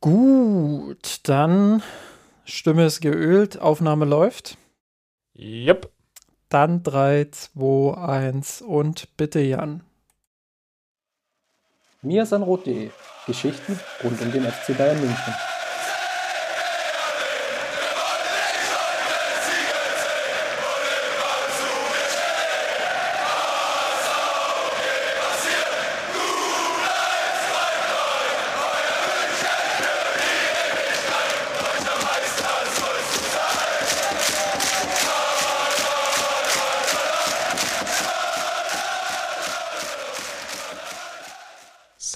Gut, dann Stimme ist geölt, Aufnahme läuft. Yep. Dann 3, 2, 1 und bitte Jan. Mirsanrot.de Geschichten rund um den FC Bayern München.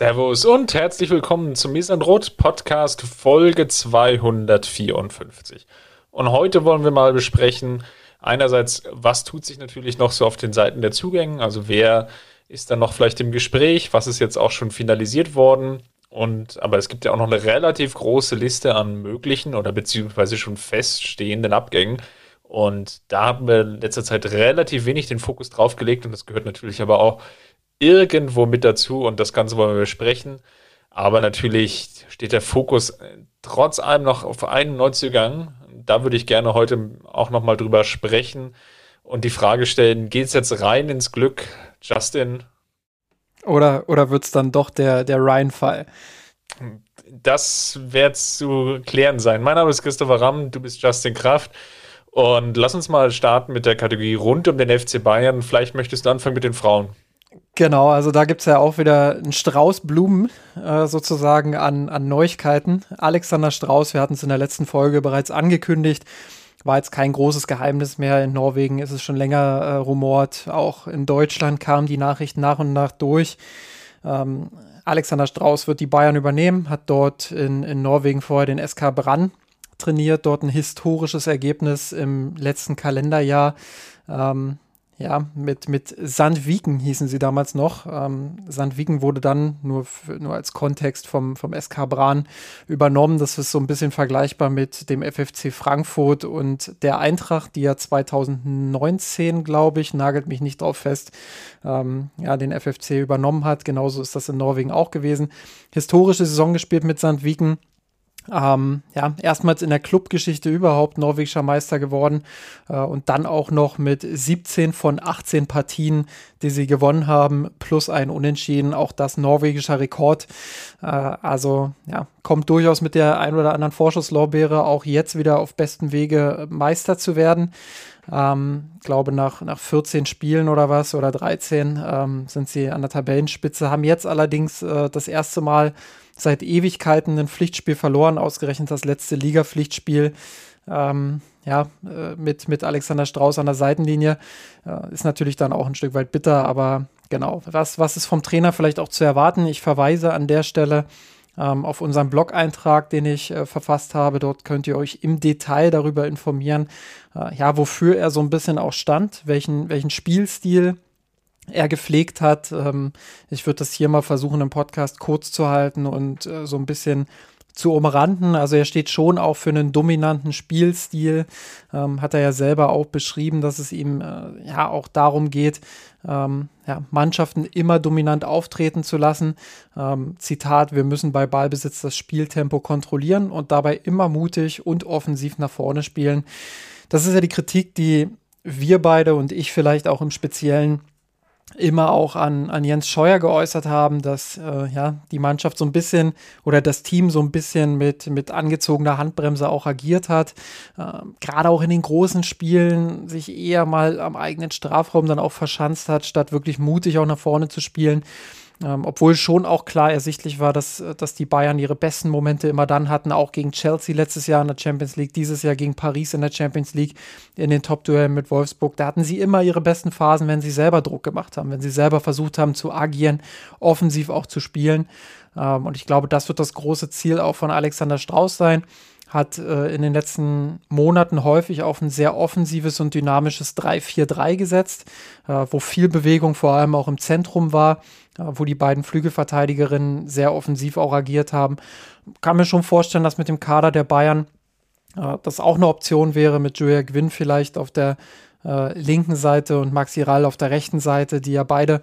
Servus und herzlich willkommen zum Misandrot Podcast Folge 254. Und heute wollen wir mal besprechen, einerseits, was tut sich natürlich noch so auf den Seiten der Zugänge, also wer ist dann noch vielleicht im Gespräch, was ist jetzt auch schon finalisiert worden. Und, aber es gibt ja auch noch eine relativ große Liste an möglichen oder beziehungsweise schon feststehenden Abgängen. Und da haben wir in letzter Zeit relativ wenig den Fokus drauf gelegt und das gehört natürlich aber auch irgendwo mit dazu und das Ganze wollen wir besprechen. Aber natürlich steht der Fokus äh, trotz allem noch auf einen Neuzugang. Da würde ich gerne heute auch nochmal drüber sprechen und die Frage stellen, geht es jetzt rein ins Glück, Justin? Oder, oder wird es dann doch der, der Ryan-Fall? Das wird zu klären sein. Mein Name ist Christopher Ramm, du bist Justin Kraft. Und lass uns mal starten mit der Kategorie rund um den FC Bayern. Vielleicht möchtest du anfangen mit den Frauen. Genau, also da gibt es ja auch wieder einen Strauß Blumen äh, sozusagen an, an Neuigkeiten. Alexander Strauß, wir hatten es in der letzten Folge bereits angekündigt, war jetzt kein großes Geheimnis mehr. In Norwegen ist es schon länger äh, rumort. Auch in Deutschland kamen die Nachrichten nach und nach durch. Ähm, Alexander Strauß wird die Bayern übernehmen, hat dort in, in Norwegen vorher den SK Brann trainiert, dort ein historisches Ergebnis im letzten Kalenderjahr. Ähm, ja, mit, mit Sandviken hießen sie damals noch. Ähm, Sandviken wurde dann nur, nur als Kontext vom, vom SK Bran übernommen. Das ist so ein bisschen vergleichbar mit dem FFC Frankfurt und der Eintracht, die ja 2019, glaube ich, nagelt mich nicht drauf fest, ähm, ja, den FFC übernommen hat. Genauso ist das in Norwegen auch gewesen. Historische Saison gespielt mit Sandviken ähm, ja, erstmals in der Clubgeschichte überhaupt norwegischer Meister geworden äh, und dann auch noch mit 17 von 18 Partien, die sie gewonnen haben, plus ein Unentschieden, auch das norwegischer Rekord. Äh, also ja, kommt durchaus mit der ein oder anderen Vorschusslorbeere auch jetzt wieder auf besten Wege Meister zu werden. Ähm, glaube nach, nach 14 Spielen oder was oder 13 ähm, sind sie an der Tabellenspitze, haben jetzt allerdings äh, das erste Mal seit Ewigkeiten ein Pflichtspiel verloren, ausgerechnet das letzte Liga-Pflichtspiel. Ähm, ja, äh, mit, mit Alexander Strauß an der Seitenlinie. Äh, ist natürlich dann auch ein Stück weit bitter, aber genau, was, was ist vom Trainer vielleicht auch zu erwarten? Ich verweise an der Stelle ähm, auf unseren Blog-Eintrag, den ich äh, verfasst habe. Dort könnt ihr euch im Detail darüber informieren, äh, ja, wofür er so ein bisschen auch stand, welchen, welchen Spielstil er gepflegt hat. Ähm, ich würde das hier mal versuchen, im Podcast kurz zu halten und äh, so ein bisschen zu umranden. Also er steht schon auch für einen dominanten Spielstil. Ähm, hat er ja selber auch beschrieben, dass es ihm äh, ja auch darum geht, ähm, ja, Mannschaften immer dominant auftreten zu lassen. Ähm, Zitat, wir müssen bei Ballbesitz das Spieltempo kontrollieren und dabei immer mutig und offensiv nach vorne spielen. Das ist ja die Kritik, die wir beide und ich vielleicht auch im Speziellen immer auch an, an Jens Scheuer geäußert haben, dass äh, ja, die Mannschaft so ein bisschen oder das Team so ein bisschen mit, mit angezogener Handbremse auch agiert hat. Äh, Gerade auch in den großen Spielen sich eher mal am eigenen Strafraum dann auch verschanzt hat, statt wirklich mutig auch nach vorne zu spielen. Ähm, obwohl schon auch klar ersichtlich war, dass, dass die Bayern ihre besten Momente immer dann hatten, auch gegen Chelsea letztes Jahr in der Champions League, dieses Jahr gegen Paris in der Champions League, in den Top-Duellen mit Wolfsburg. Da hatten sie immer ihre besten Phasen, wenn sie selber Druck gemacht haben, wenn sie selber versucht haben zu agieren, offensiv auch zu spielen. Ähm, und ich glaube, das wird das große Ziel auch von Alexander Strauß sein hat äh, in den letzten Monaten häufig auf ein sehr offensives und dynamisches 3-4-3 gesetzt, äh, wo viel Bewegung vor allem auch im Zentrum war, äh, wo die beiden Flügelverteidigerinnen sehr offensiv auch agiert haben. Kann mir schon vorstellen, dass mit dem Kader der Bayern äh, das auch eine Option wäre, mit Julia Gwynn vielleicht auf der äh, linken Seite und Maxi Rall auf der rechten Seite, die ja beide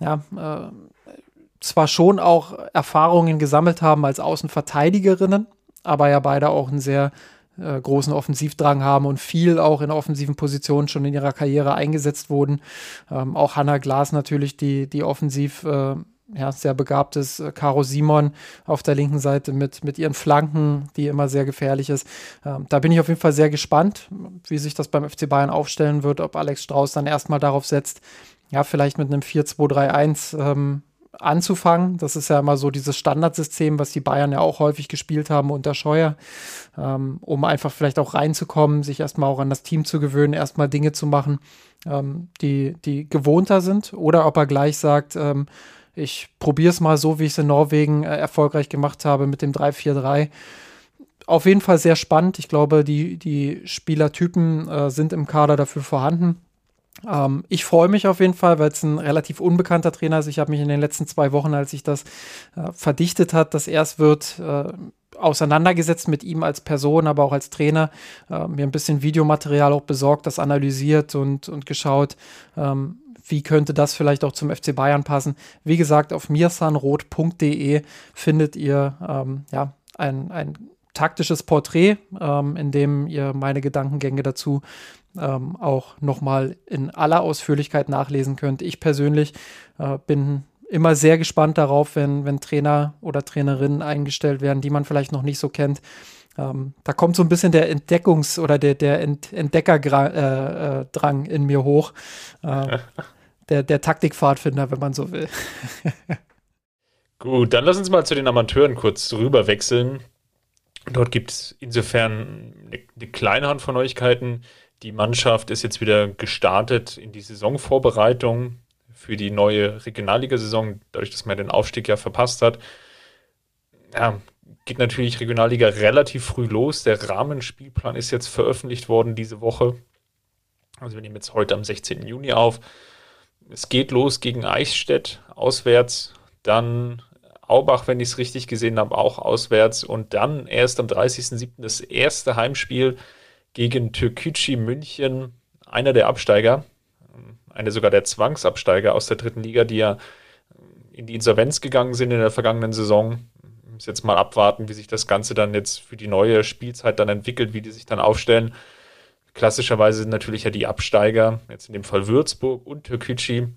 ja, äh, zwar schon auch Erfahrungen gesammelt haben als Außenverteidigerinnen, aber ja beide auch einen sehr äh, großen Offensivdrang haben und viel auch in offensiven Positionen schon in ihrer Karriere eingesetzt wurden. Ähm, auch Hannah Glas natürlich, die, die offensiv äh, ja, sehr begabt ist. Äh, Caro Simon auf der linken Seite mit, mit ihren Flanken, die immer sehr gefährlich ist. Ähm, da bin ich auf jeden Fall sehr gespannt, wie sich das beim FC Bayern aufstellen wird, ob Alex Strauß dann erstmal darauf setzt, ja, vielleicht mit einem 4-2-3-1 ähm, anzufangen. Das ist ja immer so dieses Standardsystem, was die Bayern ja auch häufig gespielt haben unter Scheuer, ähm, um einfach vielleicht auch reinzukommen, sich erstmal auch an das Team zu gewöhnen, erstmal Dinge zu machen, ähm, die, die gewohnter sind. Oder ob er gleich sagt, ähm, ich probiere es mal so, wie ich es in Norwegen äh, erfolgreich gemacht habe mit dem 3-4-3 auf jeden Fall sehr spannend. Ich glaube, die, die Spielertypen äh, sind im Kader dafür vorhanden. Ähm, ich freue mich auf jeden Fall, weil es ein relativ unbekannter Trainer ist. Ich habe mich in den letzten zwei Wochen, als sich das äh, verdichtet hat, dass er es wird, äh, auseinandergesetzt mit ihm als Person, aber auch als Trainer, äh, mir ein bisschen Videomaterial auch besorgt, das analysiert und, und geschaut, ähm, wie könnte das vielleicht auch zum FC Bayern passen. Wie gesagt, auf mirsanrot.de findet ihr ähm, ja, ein, ein taktisches Porträt, ähm, in dem ihr meine Gedankengänge dazu ähm, auch nochmal in aller Ausführlichkeit nachlesen könnt. Ich persönlich äh, bin immer sehr gespannt darauf, wenn, wenn Trainer oder Trainerinnen eingestellt werden, die man vielleicht noch nicht so kennt. Ähm, da kommt so ein bisschen der Entdeckungs- oder der, der Ent Entdeckerdrang äh, äh, in mir hoch. Äh, der, der Taktikpfadfinder, wenn man so will. Gut, dann lass uns mal zu den Amateuren kurz rüber wechseln. Dort gibt es insofern eine, eine kleine Hand von Neuigkeiten. Die Mannschaft ist jetzt wieder gestartet in die Saisonvorbereitung für die neue Regionalliga-Saison, dadurch, dass man den Aufstieg ja verpasst hat. Ja, geht natürlich Regionalliga relativ früh los. Der Rahmenspielplan ist jetzt veröffentlicht worden diese Woche. Also wir nehmen jetzt heute am 16. Juni auf. Es geht los gegen Eichstätt auswärts, dann Aubach, wenn ich es richtig gesehen habe, auch auswärts und dann erst am 30.07. das erste Heimspiel gegen Türkücü München, einer der Absteiger, einer sogar der Zwangsabsteiger aus der dritten Liga, die ja in die Insolvenz gegangen sind in der vergangenen Saison. Muss jetzt mal abwarten, wie sich das Ganze dann jetzt für die neue Spielzeit dann entwickelt, wie die sich dann aufstellen. Klassischerweise sind natürlich ja die Absteiger, jetzt in dem Fall Würzburg und Türkücü,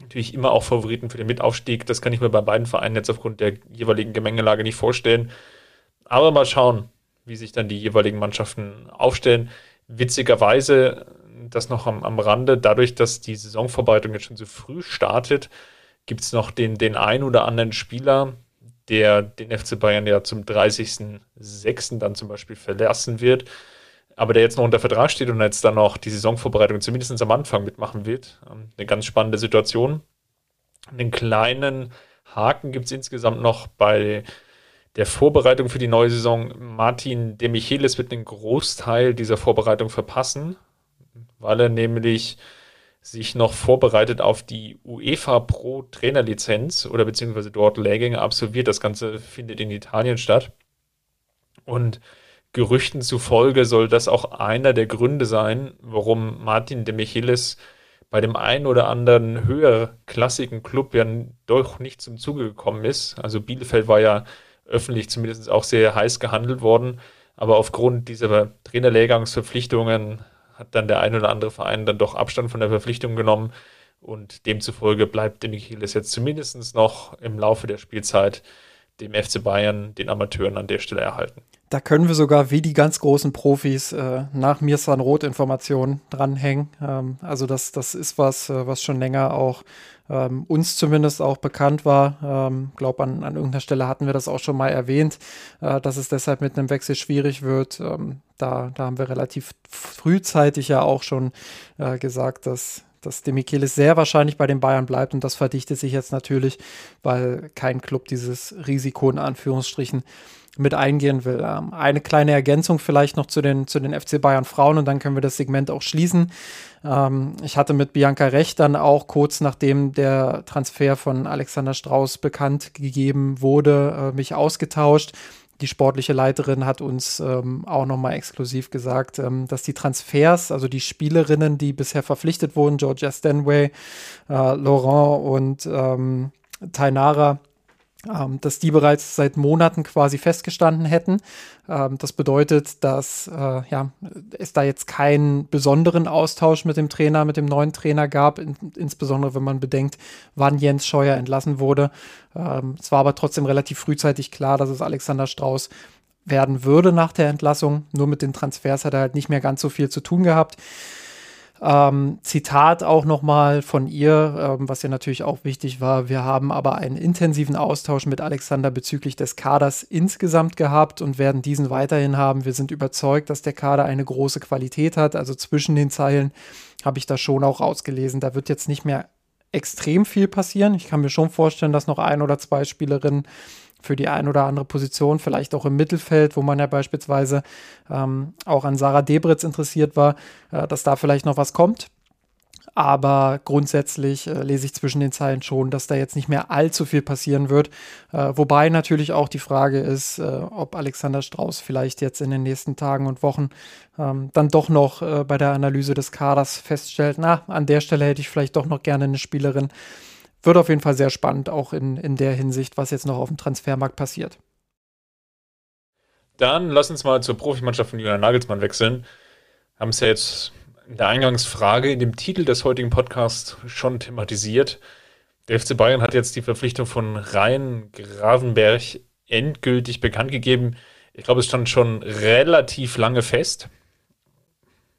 natürlich immer auch Favoriten für den Mitaufstieg. Das kann ich mir bei beiden Vereinen jetzt aufgrund der jeweiligen Gemengelage nicht vorstellen. Aber mal schauen, wie sich dann die jeweiligen Mannschaften aufstellen. Witzigerweise, das noch am, am Rande, dadurch, dass die Saisonvorbereitung jetzt schon so früh startet, gibt es noch den, den ein oder anderen Spieler, der den FC Bayern ja zum 30.06. dann zum Beispiel verlassen wird, aber der jetzt noch unter Vertrag steht und jetzt dann noch die Saisonvorbereitung zumindest am Anfang mitmachen wird. Ähm, eine ganz spannende Situation. Einen kleinen Haken gibt es insgesamt noch bei der Vorbereitung für die neue Saison. Martin de Michelis wird einen Großteil dieser Vorbereitung verpassen, weil er nämlich sich noch vorbereitet auf die UEFA Pro Trainerlizenz oder beziehungsweise dort Lehrgänge absolviert. Das Ganze findet in Italien statt. Und Gerüchten zufolge soll das auch einer der Gründe sein, warum Martin de Michelis bei dem einen oder anderen höherklassigen Club ja doch nicht zum Zuge gekommen ist. Also Bielefeld war ja öffentlich zumindest auch sehr heiß gehandelt worden. Aber aufgrund dieser Trainerlehrgangsverpflichtungen hat dann der ein oder andere Verein dann doch Abstand von der Verpflichtung genommen. Und demzufolge bleibt der Michelis jetzt zumindest noch im Laufe der Spielzeit dem FC Bayern, den Amateuren an der Stelle erhalten. Da können wir sogar wie die ganz großen Profis äh, nach Mirsan Roth Informationen dranhängen. Ähm, also das, das ist was, äh, was schon länger auch ähm, uns zumindest auch bekannt war. Ähm, glaube an, an irgendeiner Stelle hatten wir das auch schon mal erwähnt, äh, dass es deshalb mit einem Wechsel schwierig wird. Ähm, da, da haben wir relativ frühzeitig ja auch schon äh, gesagt, dass dass Demichelis sehr wahrscheinlich bei den Bayern bleibt und das verdichtet sich jetzt natürlich, weil kein Club dieses Risiko in Anführungsstrichen mit eingehen will. Ähm, eine kleine Ergänzung vielleicht noch zu den, zu den FC Bayern Frauen und dann können wir das Segment auch schließen. Ähm, ich hatte mit Bianca Recht dann auch kurz nachdem der Transfer von Alexander Strauß bekannt gegeben wurde, äh, mich ausgetauscht. Die sportliche Leiterin hat uns ähm, auch nochmal exklusiv gesagt, ähm, dass die Transfers, also die Spielerinnen, die bisher verpflichtet wurden, Georgia Stanway, äh, Laurent und ähm, Tainara ähm, dass die bereits seit Monaten quasi festgestanden hätten. Ähm, das bedeutet, dass äh, ja, es da jetzt keinen besonderen Austausch mit dem Trainer, mit dem neuen Trainer gab, in, insbesondere wenn man bedenkt, wann Jens Scheuer entlassen wurde. Ähm, es war aber trotzdem relativ frühzeitig klar, dass es Alexander Strauß werden würde nach der Entlassung. Nur mit den Transfers hat er halt nicht mehr ganz so viel zu tun gehabt. Ähm, Zitat auch nochmal von ihr, ähm, was ja natürlich auch wichtig war. Wir haben aber einen intensiven Austausch mit Alexander bezüglich des Kaders insgesamt gehabt und werden diesen weiterhin haben. Wir sind überzeugt, dass der Kader eine große Qualität hat. Also zwischen den Zeilen habe ich da schon auch rausgelesen. Da wird jetzt nicht mehr extrem viel passieren. Ich kann mir schon vorstellen, dass noch ein oder zwei Spielerinnen für die ein oder andere Position, vielleicht auch im Mittelfeld, wo man ja beispielsweise ähm, auch an Sarah Debritz interessiert war, äh, dass da vielleicht noch was kommt. Aber grundsätzlich äh, lese ich zwischen den Zeilen schon, dass da jetzt nicht mehr allzu viel passieren wird. Äh, wobei natürlich auch die Frage ist, äh, ob Alexander Strauß vielleicht jetzt in den nächsten Tagen und Wochen ähm, dann doch noch äh, bei der Analyse des Kaders feststellt, na, an der Stelle hätte ich vielleicht doch noch gerne eine Spielerin, wird auf jeden Fall sehr spannend, auch in, in der Hinsicht, was jetzt noch auf dem Transfermarkt passiert. Dann lass uns mal zur Profimannschaft von Julian Nagelsmann wechseln. Haben es ja jetzt in der Eingangsfrage in dem Titel des heutigen Podcasts schon thematisiert. Der FC Bayern hat jetzt die Verpflichtung von Rhein Gravenberg endgültig bekannt gegeben. Ich glaube, es stand schon relativ lange fest.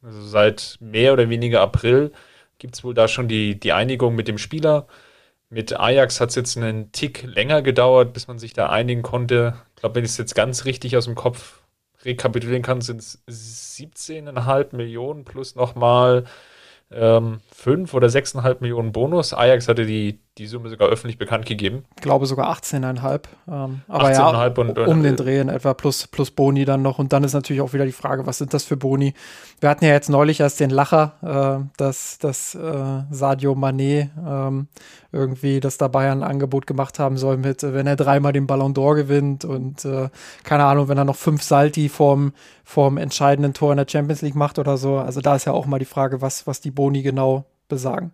Also seit mehr oder weniger April gibt es wohl da schon die, die Einigung mit dem Spieler. Mit Ajax hat es jetzt einen Tick länger gedauert, bis man sich da einigen konnte. Ich glaube, wenn ich es jetzt ganz richtig aus dem Kopf rekapitulieren kann, sind es 17,5 Millionen plus nochmal ähm, 5 oder 6,5 Millionen Bonus. Ajax hatte die, die Summe sogar öffentlich bekannt gegeben. Ich glaube sogar 18,5. Ähm, aber 18 ja, und, um den Dreh in etwa plus, plus Boni dann noch. Und dann ist natürlich auch wieder die Frage, was sind das für Boni? Wir hatten ja jetzt neulich erst den Lacher, äh, dass, dass äh, Sadio Mané ähm, irgendwie, dass da Bayern ein Angebot gemacht haben soll mit, äh, wenn er dreimal den Ballon d'Or gewinnt und äh, keine Ahnung, wenn er noch fünf Salti vorm, vorm entscheidenden Tor in der Champions League macht oder so. Also da ist ja auch mal die Frage, was, was die Boni genau besagen.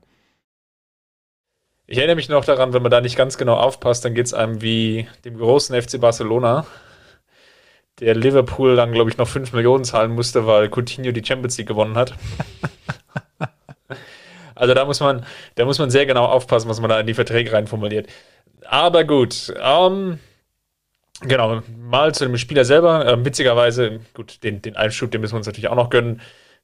Ich erinnere mich noch daran, wenn man da nicht ganz genau aufpasst, dann geht es einem wie dem großen FC Barcelona, der Liverpool dann, glaube ich, noch 5 Millionen zahlen musste, weil Coutinho die Champions League gewonnen hat. also da muss man, da muss man sehr genau aufpassen, was man da in die Verträge reinformuliert. Aber gut, ähm, genau, mal zu dem Spieler selber. Ähm, witzigerweise, gut, den, den Einschub, den müssen wir uns natürlich auch noch gönnen.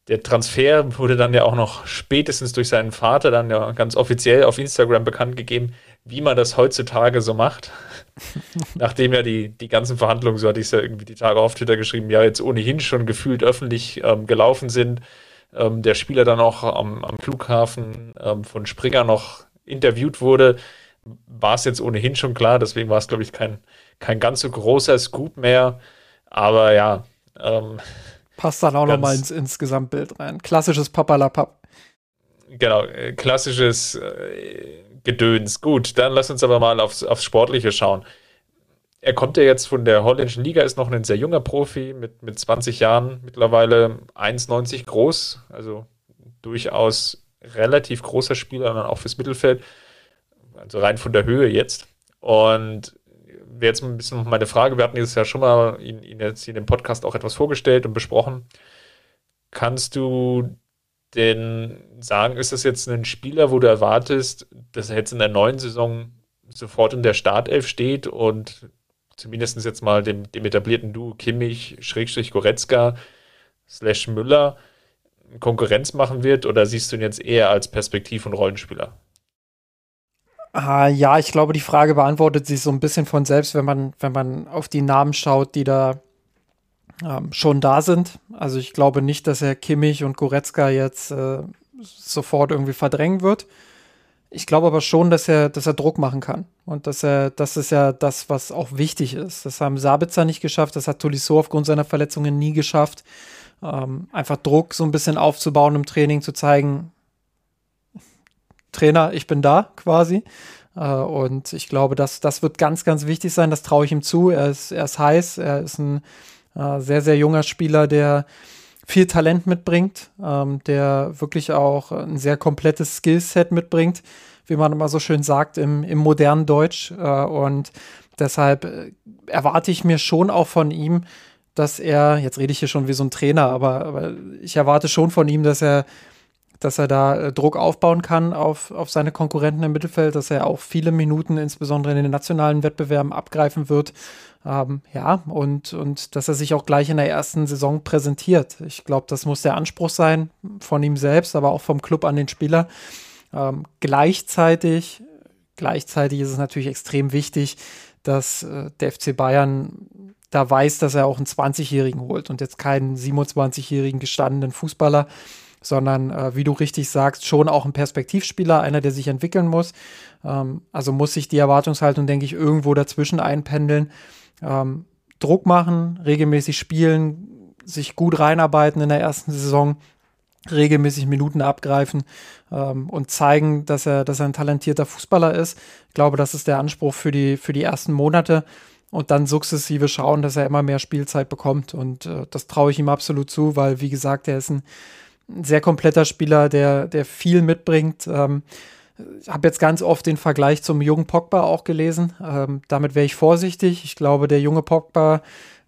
Der Transfer wurde dann ja auch noch spätestens durch seinen Vater dann ja ganz offiziell auf Instagram bekannt gegeben, wie man das heutzutage so macht. Nachdem ja die, die ganzen Verhandlungen, so hatte ich es ja irgendwie die Tage auf Twitter geschrieben, ja jetzt ohnehin schon gefühlt öffentlich ähm, gelaufen sind. Ähm, der Spieler dann auch am, am Flughafen ähm, von Springer noch interviewt wurde, war es jetzt ohnehin schon klar. Deswegen war es, glaube ich, kein, kein ganz so großer Scoop mehr. Aber ja, ähm, Passt dann auch nochmal ins, ins Gesamtbild rein. Klassisches Papalapap. Genau, äh, klassisches äh, Gedöns. Gut, dann lass uns aber mal aufs, aufs Sportliche schauen. Er kommt ja jetzt von der holländischen Liga, ist noch ein sehr junger Profi mit, mit 20 Jahren, mittlerweile 1,90 groß, also durchaus relativ großer Spieler, dann auch fürs Mittelfeld, also rein von der Höhe jetzt. Und wäre jetzt ein bisschen meine Frage. Wir hatten dieses Jahr schon mal ihn, ihn jetzt in dem Podcast auch etwas vorgestellt und besprochen. Kannst du denn sagen, ist das jetzt ein Spieler, wo du erwartest, dass er jetzt in der neuen Saison sofort in der Startelf steht und zumindest jetzt mal dem, dem etablierten Duo Kimmich, Schrägstrich Goretzka, slash Müller Konkurrenz machen wird oder siehst du ihn jetzt eher als Perspektiv- und Rollenspieler? Ah, ja, ich glaube, die Frage beantwortet sich so ein bisschen von selbst, wenn man, wenn man auf die Namen schaut, die da ähm, schon da sind. Also ich glaube nicht, dass er Kimmich und Goretzka jetzt äh, sofort irgendwie verdrängen wird. Ich glaube aber schon, dass er, dass er Druck machen kann. Und dass er, das ist ja das, was auch wichtig ist. Das haben Sabitzer nicht geschafft, das hat Tolisso aufgrund seiner Verletzungen nie geschafft. Ähm, einfach Druck so ein bisschen aufzubauen im Training, zu zeigen, Trainer, ich bin da quasi. Äh, und ich glaube, dass das wird ganz, ganz wichtig sein. Das traue ich ihm zu. Er ist, er ist heiß. Er ist ein äh, sehr, sehr junger Spieler, der viel Talent mitbringt, ähm, der wirklich auch ein sehr komplettes Skillset mitbringt. wie man immer so schön sagt im, im modernen Deutsch. Äh, und deshalb erwarte ich mir schon auch von ihm, dass er, jetzt rede ich hier schon wie so ein Trainer, aber, aber ich erwarte schon von ihm, dass er dass er da äh, Druck aufbauen kann auf, auf seine Konkurrenten im Mittelfeld, dass er auch viele Minuten, insbesondere in den nationalen Wettbewerben, abgreifen wird. Ähm, ja, und, und dass er sich auch gleich in der ersten Saison präsentiert. Ich glaube, das muss der Anspruch sein von ihm selbst, aber auch vom Club an den Spieler. Ähm, gleichzeitig, gleichzeitig ist es natürlich extrem wichtig, dass äh, der FC Bayern da weiß, dass er auch einen 20-Jährigen holt und jetzt keinen 27-jährigen gestandenen Fußballer, sondern äh, wie du richtig sagst, schon auch ein Perspektivspieler, einer, der sich entwickeln muss. Ähm, also muss sich die Erwartungshaltung, denke ich, irgendwo dazwischen einpendeln. Ähm, Druck machen, regelmäßig spielen, sich gut reinarbeiten in der ersten Saison, regelmäßig Minuten abgreifen ähm, und zeigen, dass er, dass er ein talentierter Fußballer ist. Ich glaube, das ist der Anspruch für die, für die ersten Monate und dann sukzessive schauen, dass er immer mehr Spielzeit bekommt. Und äh, das traue ich ihm absolut zu, weil, wie gesagt, er ist ein sehr kompletter Spieler, der, der viel mitbringt. Ähm, ich habe jetzt ganz oft den Vergleich zum jungen Pogba auch gelesen. Ähm, damit wäre ich vorsichtig. Ich glaube, der junge Pogba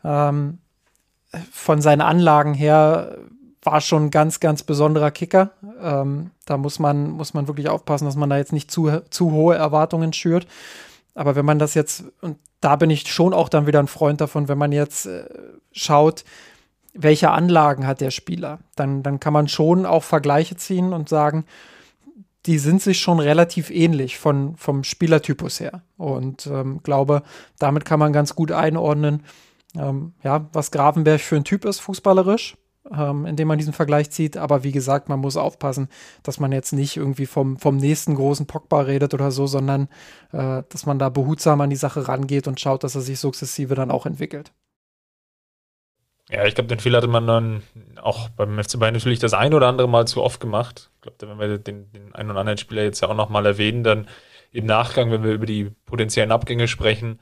ähm, von seinen Anlagen her war schon ein ganz, ganz besonderer Kicker. Ähm, da muss man, muss man wirklich aufpassen, dass man da jetzt nicht zu, zu hohe Erwartungen schürt. Aber wenn man das jetzt, und da bin ich schon auch dann wieder ein Freund davon, wenn man jetzt äh, schaut, welche Anlagen hat der Spieler, dann, dann kann man schon auch Vergleiche ziehen und sagen, die sind sich schon relativ ähnlich von, vom Spielertypus her. Und ähm, glaube, damit kann man ganz gut einordnen, ähm, ja, was Gravenberg für ein Typ ist, fußballerisch, ähm, indem man diesen Vergleich zieht. Aber wie gesagt, man muss aufpassen, dass man jetzt nicht irgendwie vom, vom nächsten großen Pogba redet oder so, sondern äh, dass man da behutsam an die Sache rangeht und schaut, dass er sich sukzessive dann auch entwickelt. Ja, ich glaube, den Fehler hatte man dann auch beim FC Bayern natürlich das ein oder andere Mal zu oft gemacht. Ich glaube, wenn wir den, den einen oder anderen Spieler jetzt ja auch nochmal erwähnen, dann im Nachgang, wenn wir über die potenziellen Abgänge sprechen,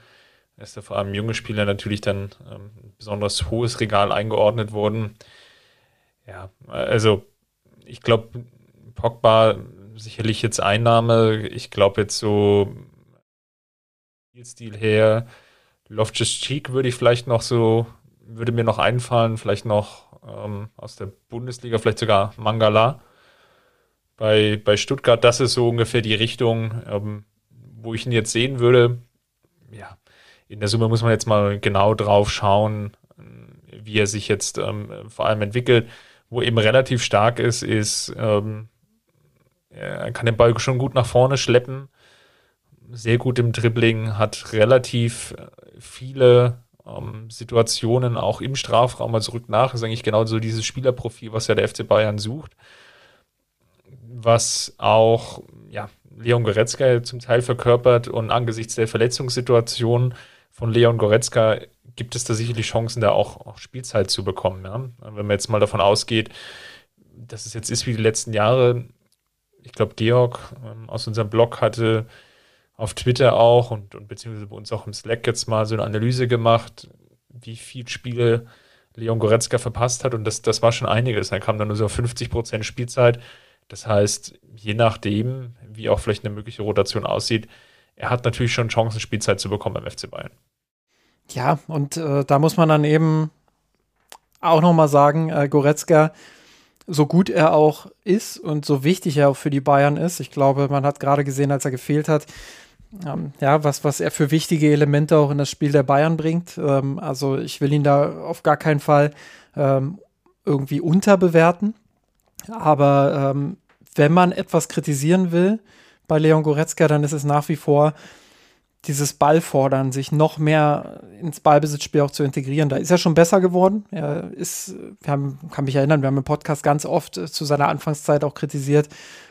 ist da vor allem junge Spieler natürlich dann ähm, ein besonders hohes Regal eingeordnet worden. Ja, also ich glaube, Pogba sicherlich jetzt Einnahme. Ich glaube jetzt so Stil her, Loftus Cheek würde ich vielleicht noch so würde mir noch einfallen, vielleicht noch ähm, aus der Bundesliga, vielleicht sogar Mangala bei, bei Stuttgart. Das ist so ungefähr die Richtung, ähm, wo ich ihn jetzt sehen würde. Ja, in der Summe muss man jetzt mal genau drauf schauen, wie er sich jetzt ähm, vor allem entwickelt. Wo eben relativ stark ist, ist, ähm, er kann den Ball schon gut nach vorne schleppen, sehr gut im Dribbling, hat relativ viele ähm, Situationen auch im Strafraum mal zurück nach. Ist eigentlich genau so dieses Spielerprofil, was ja der FC Bayern sucht. Was auch ja, Leon Goretzka zum Teil verkörpert und angesichts der Verletzungssituation von Leon Goretzka gibt es da sicherlich Chancen, da auch, auch Spielzeit zu bekommen. Ja? Wenn man jetzt mal davon ausgeht, dass es jetzt ist wie die letzten Jahre. Ich glaube, Georg ähm, aus unserem Blog hatte auf Twitter auch und, und beziehungsweise bei uns auch im Slack jetzt mal so eine Analyse gemacht, wie viele Spiele Leon Goretzka verpasst hat und das, das war schon einiges. Dann kam dann nur so 50 Prozent Spielzeit. Das heißt, je nachdem, wie auch vielleicht eine mögliche Rotation aussieht, er hat natürlich schon Chancen, Spielzeit zu bekommen beim FC Bayern. Ja, und äh, da muss man dann eben auch nochmal sagen, äh, Goretzka, so gut er auch ist und so wichtig er auch für die Bayern ist, ich glaube, man hat gerade gesehen, als er gefehlt hat, ähm, ja, was, was er für wichtige Elemente auch in das Spiel der Bayern bringt. Ähm, also ich will ihn da auf gar keinen Fall ähm, irgendwie unterbewerten. Aber ähm, wenn man etwas kritisieren will bei Leon Goretzka, dann ist es nach wie vor dieses Ballfordern, sich noch mehr ins Ballbesitzspiel auch zu integrieren. Da ist er schon besser geworden. Er ist, wir haben, kann mich erinnern, wir haben im Podcast ganz oft äh, zu seiner Anfangszeit auch kritisiert,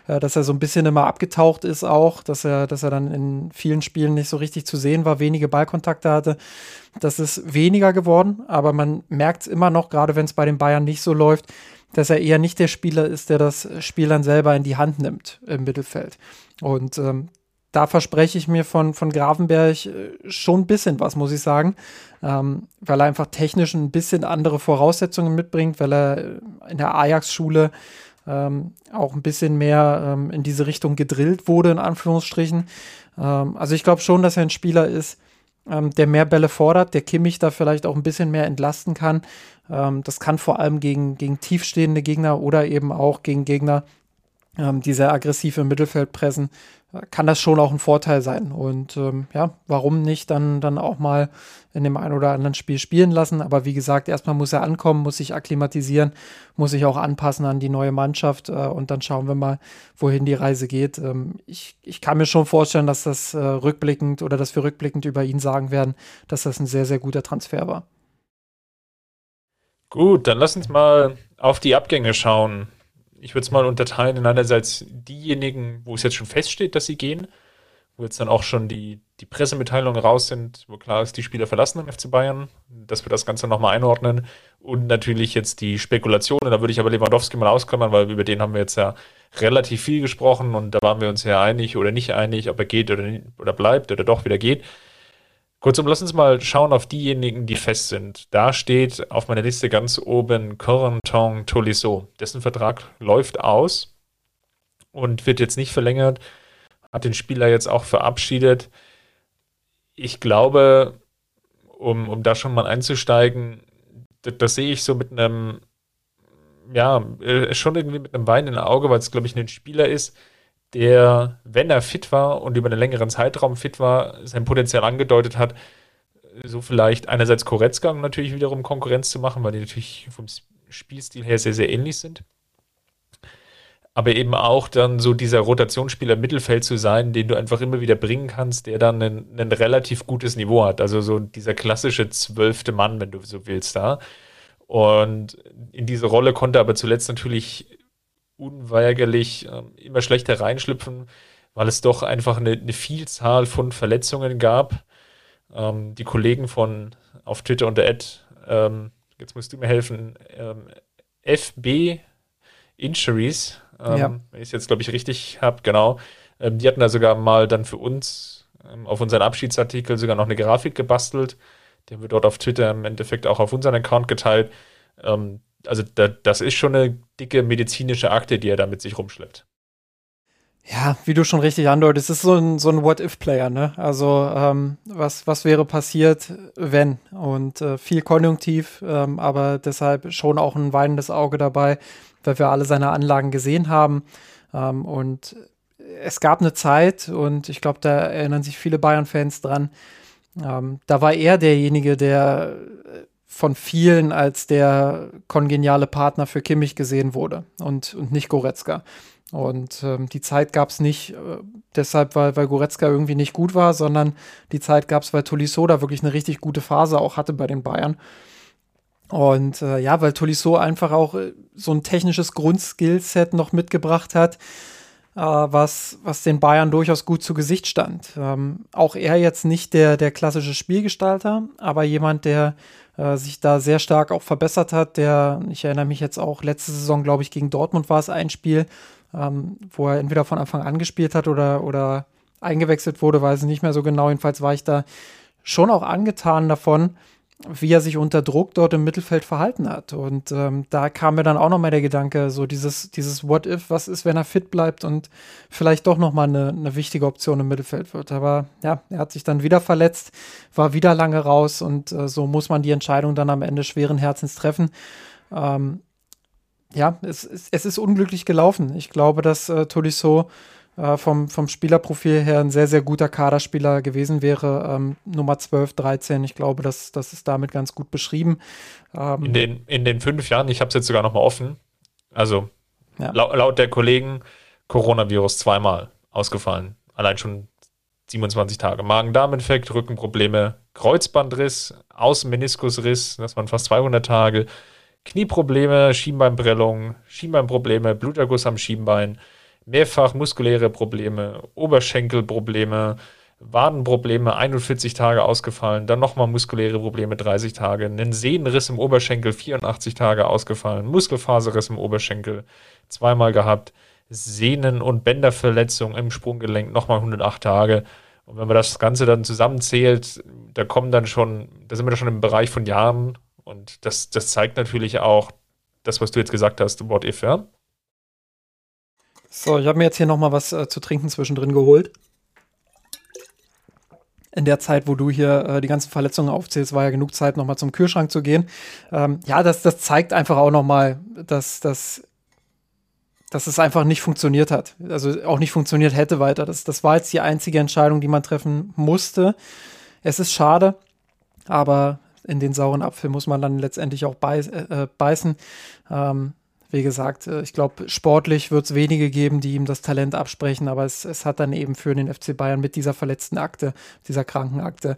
äh, dass er so ein bisschen immer abgetaucht ist auch, dass er, dass er dann in vielen Spielen nicht so richtig zu sehen war, wenige Ballkontakte hatte. Das ist weniger geworden, aber man merkt es immer noch, gerade wenn es bei den Bayern nicht so läuft, dass er eher nicht der Spieler ist, der das Spiel dann selber in die Hand nimmt im Mittelfeld. Und ähm, da verspreche ich mir von, von Gravenberg äh, schon ein bisschen was, muss ich sagen. Ähm, weil er einfach technisch ein bisschen andere Voraussetzungen mitbringt, weil er in der Ajax-Schule ähm, auch ein bisschen mehr ähm, in diese Richtung gedrillt wurde, in Anführungsstrichen. Ähm, also ich glaube schon, dass er ein Spieler ist, ähm, der mehr Bälle fordert, der Kimmich da vielleicht auch ein bisschen mehr entlasten kann. Ähm, das kann vor allem gegen, gegen tiefstehende Gegner oder eben auch gegen Gegner, ähm, die sehr aggressiv äh, kann das schon auch ein Vorteil sein. Und ähm, ja, warum nicht dann, dann auch mal in dem einen oder anderen Spiel spielen lassen? Aber wie gesagt, erstmal muss er ankommen, muss sich akklimatisieren, muss sich auch anpassen an die neue Mannschaft äh, und dann schauen wir mal, wohin die Reise geht. Ähm, ich, ich kann mir schon vorstellen, dass das äh, rückblickend oder dass wir rückblickend über ihn sagen werden, dass das ein sehr, sehr guter Transfer war. Gut, dann lass uns mal auf die Abgänge schauen ich würde es mal unterteilen in einerseits diejenigen, wo es jetzt schon feststeht, dass sie gehen, wo jetzt dann auch schon die, die Pressemitteilungen raus sind, wo klar ist, die Spieler verlassen den FC Bayern, dass wir das Ganze nochmal einordnen und natürlich jetzt die Spekulationen, da würde ich aber Lewandowski mal ausklammern, weil über den haben wir jetzt ja relativ viel gesprochen und da waren wir uns ja einig oder nicht einig, ob er geht oder, oder bleibt oder doch wieder geht. Kurzum, lass uns mal schauen auf diejenigen, die fest sind. Da steht auf meiner Liste ganz oben Corentin Tolisso. Dessen Vertrag läuft aus und wird jetzt nicht verlängert. Hat den Spieler jetzt auch verabschiedet. Ich glaube, um, um da schon mal einzusteigen, das, das sehe ich so mit einem, ja, äh, schon irgendwie mit einem Wein in Auge, weil es, glaube ich, ein Spieler ist, der, wenn er fit war und über einen längeren Zeitraum fit war, sein Potenzial angedeutet hat, so vielleicht einerseits Koretzka natürlich wiederum Konkurrenz zu machen, weil die natürlich vom Spielstil her sehr, sehr ähnlich sind. Aber eben auch dann so dieser Rotationsspieler im Mittelfeld zu sein, den du einfach immer wieder bringen kannst, der dann ein, ein relativ gutes Niveau hat. Also so dieser klassische zwölfte Mann, wenn du so willst, da. Und in diese Rolle konnte aber zuletzt natürlich unweigerlich äh, immer schlechter reinschlüpfen, weil es doch einfach eine, eine Vielzahl von Verletzungen gab. Ähm, die Kollegen von auf Twitter unter Ad, ähm, jetzt musst du mir helfen, ähm, FB Injuries, ähm, ja. wenn ich es jetzt, glaube ich, richtig habe, genau. Ähm, die hatten da sogar mal dann für uns ähm, auf unseren Abschiedsartikel sogar noch eine Grafik gebastelt. Der wird dort auf Twitter im Endeffekt auch auf unseren Account geteilt. Ähm, also da, das ist schon eine dicke medizinische Akte, die er da mit sich rumschleppt. Ja, wie du schon richtig andeutest, ist so ein, so ein What-If-Player, ne? Also, ähm, was, was wäre passiert, wenn? Und äh, viel Konjunktiv, ähm, aber deshalb schon auch ein weinendes Auge dabei, weil wir alle seine Anlagen gesehen haben. Ähm, und es gab eine Zeit, und ich glaube, da erinnern sich viele Bayern-Fans dran, ähm, da war er derjenige, der von vielen als der kongeniale Partner für Kimmich gesehen wurde und, und nicht Goretzka. Und ähm, die Zeit gab es nicht äh, deshalb, weil, weil Goretzka irgendwie nicht gut war, sondern die Zeit gab es, weil Tolisso da wirklich eine richtig gute Phase auch hatte bei den Bayern. Und äh, ja, weil Tolisso einfach auch äh, so ein technisches Grundskillset noch mitgebracht hat, äh, was, was den Bayern durchaus gut zu Gesicht stand. Ähm, auch er jetzt nicht der, der klassische Spielgestalter, aber jemand, der äh, sich da sehr stark auch verbessert hat. Der, ich erinnere mich jetzt auch, letzte Saison, glaube ich, gegen Dortmund war es ein Spiel, ähm, wo er entweder von Anfang an gespielt hat oder, oder eingewechselt wurde, weiß ich nicht mehr so genau. Jedenfalls war ich da schon auch angetan davon, wie er sich unter Druck dort im Mittelfeld verhalten hat. Und ähm, da kam mir dann auch nochmal der Gedanke, so dieses, dieses What if, was ist, wenn er fit bleibt und vielleicht doch nochmal eine, eine wichtige Option im Mittelfeld wird. Aber ja, er hat sich dann wieder verletzt, war wieder lange raus und äh, so muss man die Entscheidung dann am Ende schweren Herzens treffen. Ähm, ja, es, es, es, ist unglücklich gelaufen. Ich glaube, dass äh, Tolisso äh, vom, vom Spielerprofil her ein sehr, sehr guter Kaderspieler gewesen wäre. Ähm, Nummer 12, 13, ich glaube, das, das ist damit ganz gut beschrieben. Ähm, in, den, in den fünf Jahren, ich habe es jetzt sogar nochmal offen, also ja. laut, laut der Kollegen, Coronavirus zweimal ausgefallen. Allein schon 27 Tage. Magen-Darm-Infekt, Rückenprobleme, Kreuzbandriss, Außenmeniskusriss, das waren fast 200 Tage, Knieprobleme, Schienbeinprellung, Schienbeinprobleme, Bluterguss am Schienbein, mehrfach muskuläre Probleme, Oberschenkelprobleme, Wadenprobleme, 41 Tage ausgefallen, dann nochmal muskuläre Probleme, 30 Tage, einen Sehnenriss im Oberschenkel, 84 Tage ausgefallen, Muskelfaserriss im Oberschenkel, zweimal gehabt, Sehnen- und Bänderverletzung im Sprunggelenk, nochmal 108 Tage. Und wenn man das Ganze dann zusammenzählt, da kommen dann schon, da sind wir schon im Bereich von Jahren. Und das, das zeigt natürlich auch das, was du jetzt gesagt hast, What If, ja? So, ich habe mir jetzt hier noch mal was äh, zu trinken zwischendrin geholt. In der Zeit, wo du hier äh, die ganzen Verletzungen aufzählst, war ja genug Zeit, noch mal zum Kühlschrank zu gehen. Ähm, ja, das, das zeigt einfach auch noch mal, dass, dass, dass es einfach nicht funktioniert hat. Also auch nicht funktioniert hätte weiter. Das, das war jetzt die einzige Entscheidung, die man treffen musste. Es ist schade, aber in den sauren Apfel muss man dann letztendlich auch beiß, äh, äh, beißen. Ähm, wie gesagt, äh, ich glaube, sportlich wird es wenige geben, die ihm das Talent absprechen, aber es, es hat dann eben für den FC Bayern mit dieser verletzten Akte, dieser Krankenakte,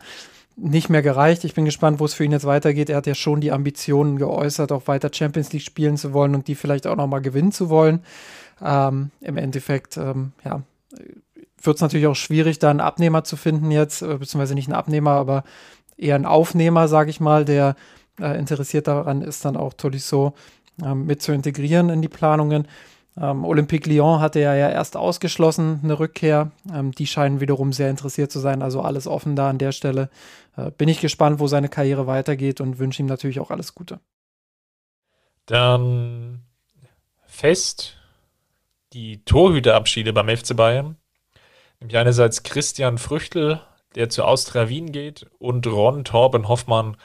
nicht mehr gereicht. Ich bin gespannt, wo es für ihn jetzt weitergeht. Er hat ja schon die Ambitionen geäußert, auch weiter Champions League spielen zu wollen und die vielleicht auch nochmal gewinnen zu wollen. Ähm, Im Endeffekt, ähm, ja, wird es natürlich auch schwierig, da einen Abnehmer zu finden jetzt, äh, beziehungsweise nicht einen Abnehmer, aber eher ein Aufnehmer, sage ich mal, der äh, interessiert daran ist, dann auch Tolisso ähm, mit zu integrieren in die Planungen. Ähm, Olympique Lyon hatte ja, ja erst ausgeschlossen, eine Rückkehr. Ähm, die scheinen wiederum sehr interessiert zu sein, also alles offen da an der Stelle. Äh, bin ich gespannt, wo seine Karriere weitergeht und wünsche ihm natürlich auch alles Gute. Dann fest die Torhüterabschiede beim FC Bayern. Nämlich einerseits Christian Früchtel, der zu Austria Wien geht, und Ron Torben Hoffmann,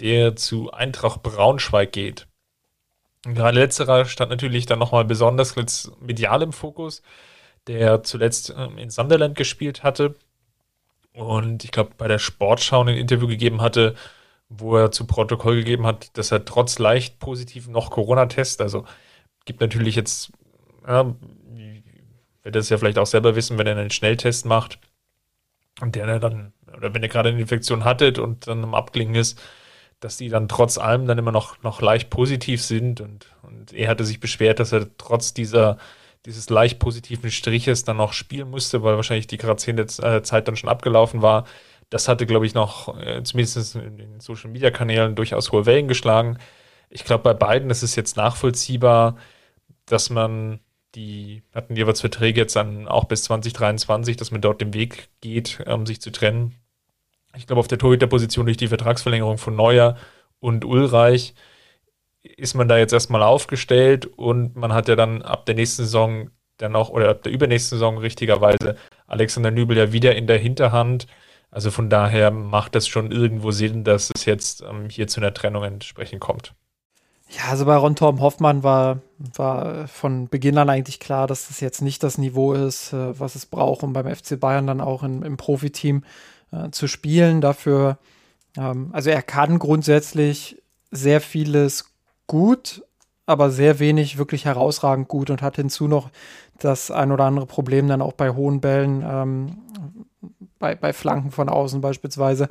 der zu Eintracht Braunschweig geht. Gerade letzterer stand natürlich dann nochmal besonders medial im Fokus, der zuletzt ähm, in Sunderland gespielt hatte und ich glaube bei der Sportschau ein Interview gegeben hatte, wo er zu Protokoll gegeben hat, dass er trotz leicht positiven noch Corona-Test, also gibt natürlich jetzt, ja, wird das ja vielleicht auch selber wissen, wenn er einen Schnelltest macht und der dann, oder wenn er gerade eine Infektion hatte und dann am Abklingen ist, dass die dann trotz allem dann immer noch, noch leicht positiv sind. Und, und er hatte sich beschwert, dass er trotz dieser, dieses leicht positiven Striches dann noch spielen musste, weil wahrscheinlich die Quarantänezeit dann schon abgelaufen war. Das hatte, glaube ich, noch, äh, zumindest in den Social Media Kanälen, durchaus hohe Wellen geschlagen. Ich glaube, bei beiden ist es jetzt nachvollziehbar, dass man die hatten jeweils Verträge jetzt dann auch bis 2023, dass man dort den Weg geht, um sich zu trennen. Ich glaube, auf der Torhüterposition durch die Vertragsverlängerung von Neuer und Ulreich ist man da jetzt erstmal aufgestellt und man hat ja dann ab der nächsten Saison dann auch, oder ab der übernächsten Saison richtigerweise Alexander Nübel ja wieder in der Hinterhand. Also von daher macht das schon irgendwo Sinn, dass es jetzt ähm, hier zu einer Trennung entsprechend kommt. Ja, also bei Ron Torben Hoffmann war, war von Beginn an eigentlich klar, dass das jetzt nicht das Niveau ist, äh, was es braucht, um beim FC Bayern dann auch in, im Profiteam äh, zu spielen. Dafür, ähm, also er kann grundsätzlich sehr vieles gut, aber sehr wenig wirklich herausragend gut und hat hinzu noch das ein oder andere Problem dann auch bei hohen Bällen, ähm, bei, bei Flanken von außen beispielsweise.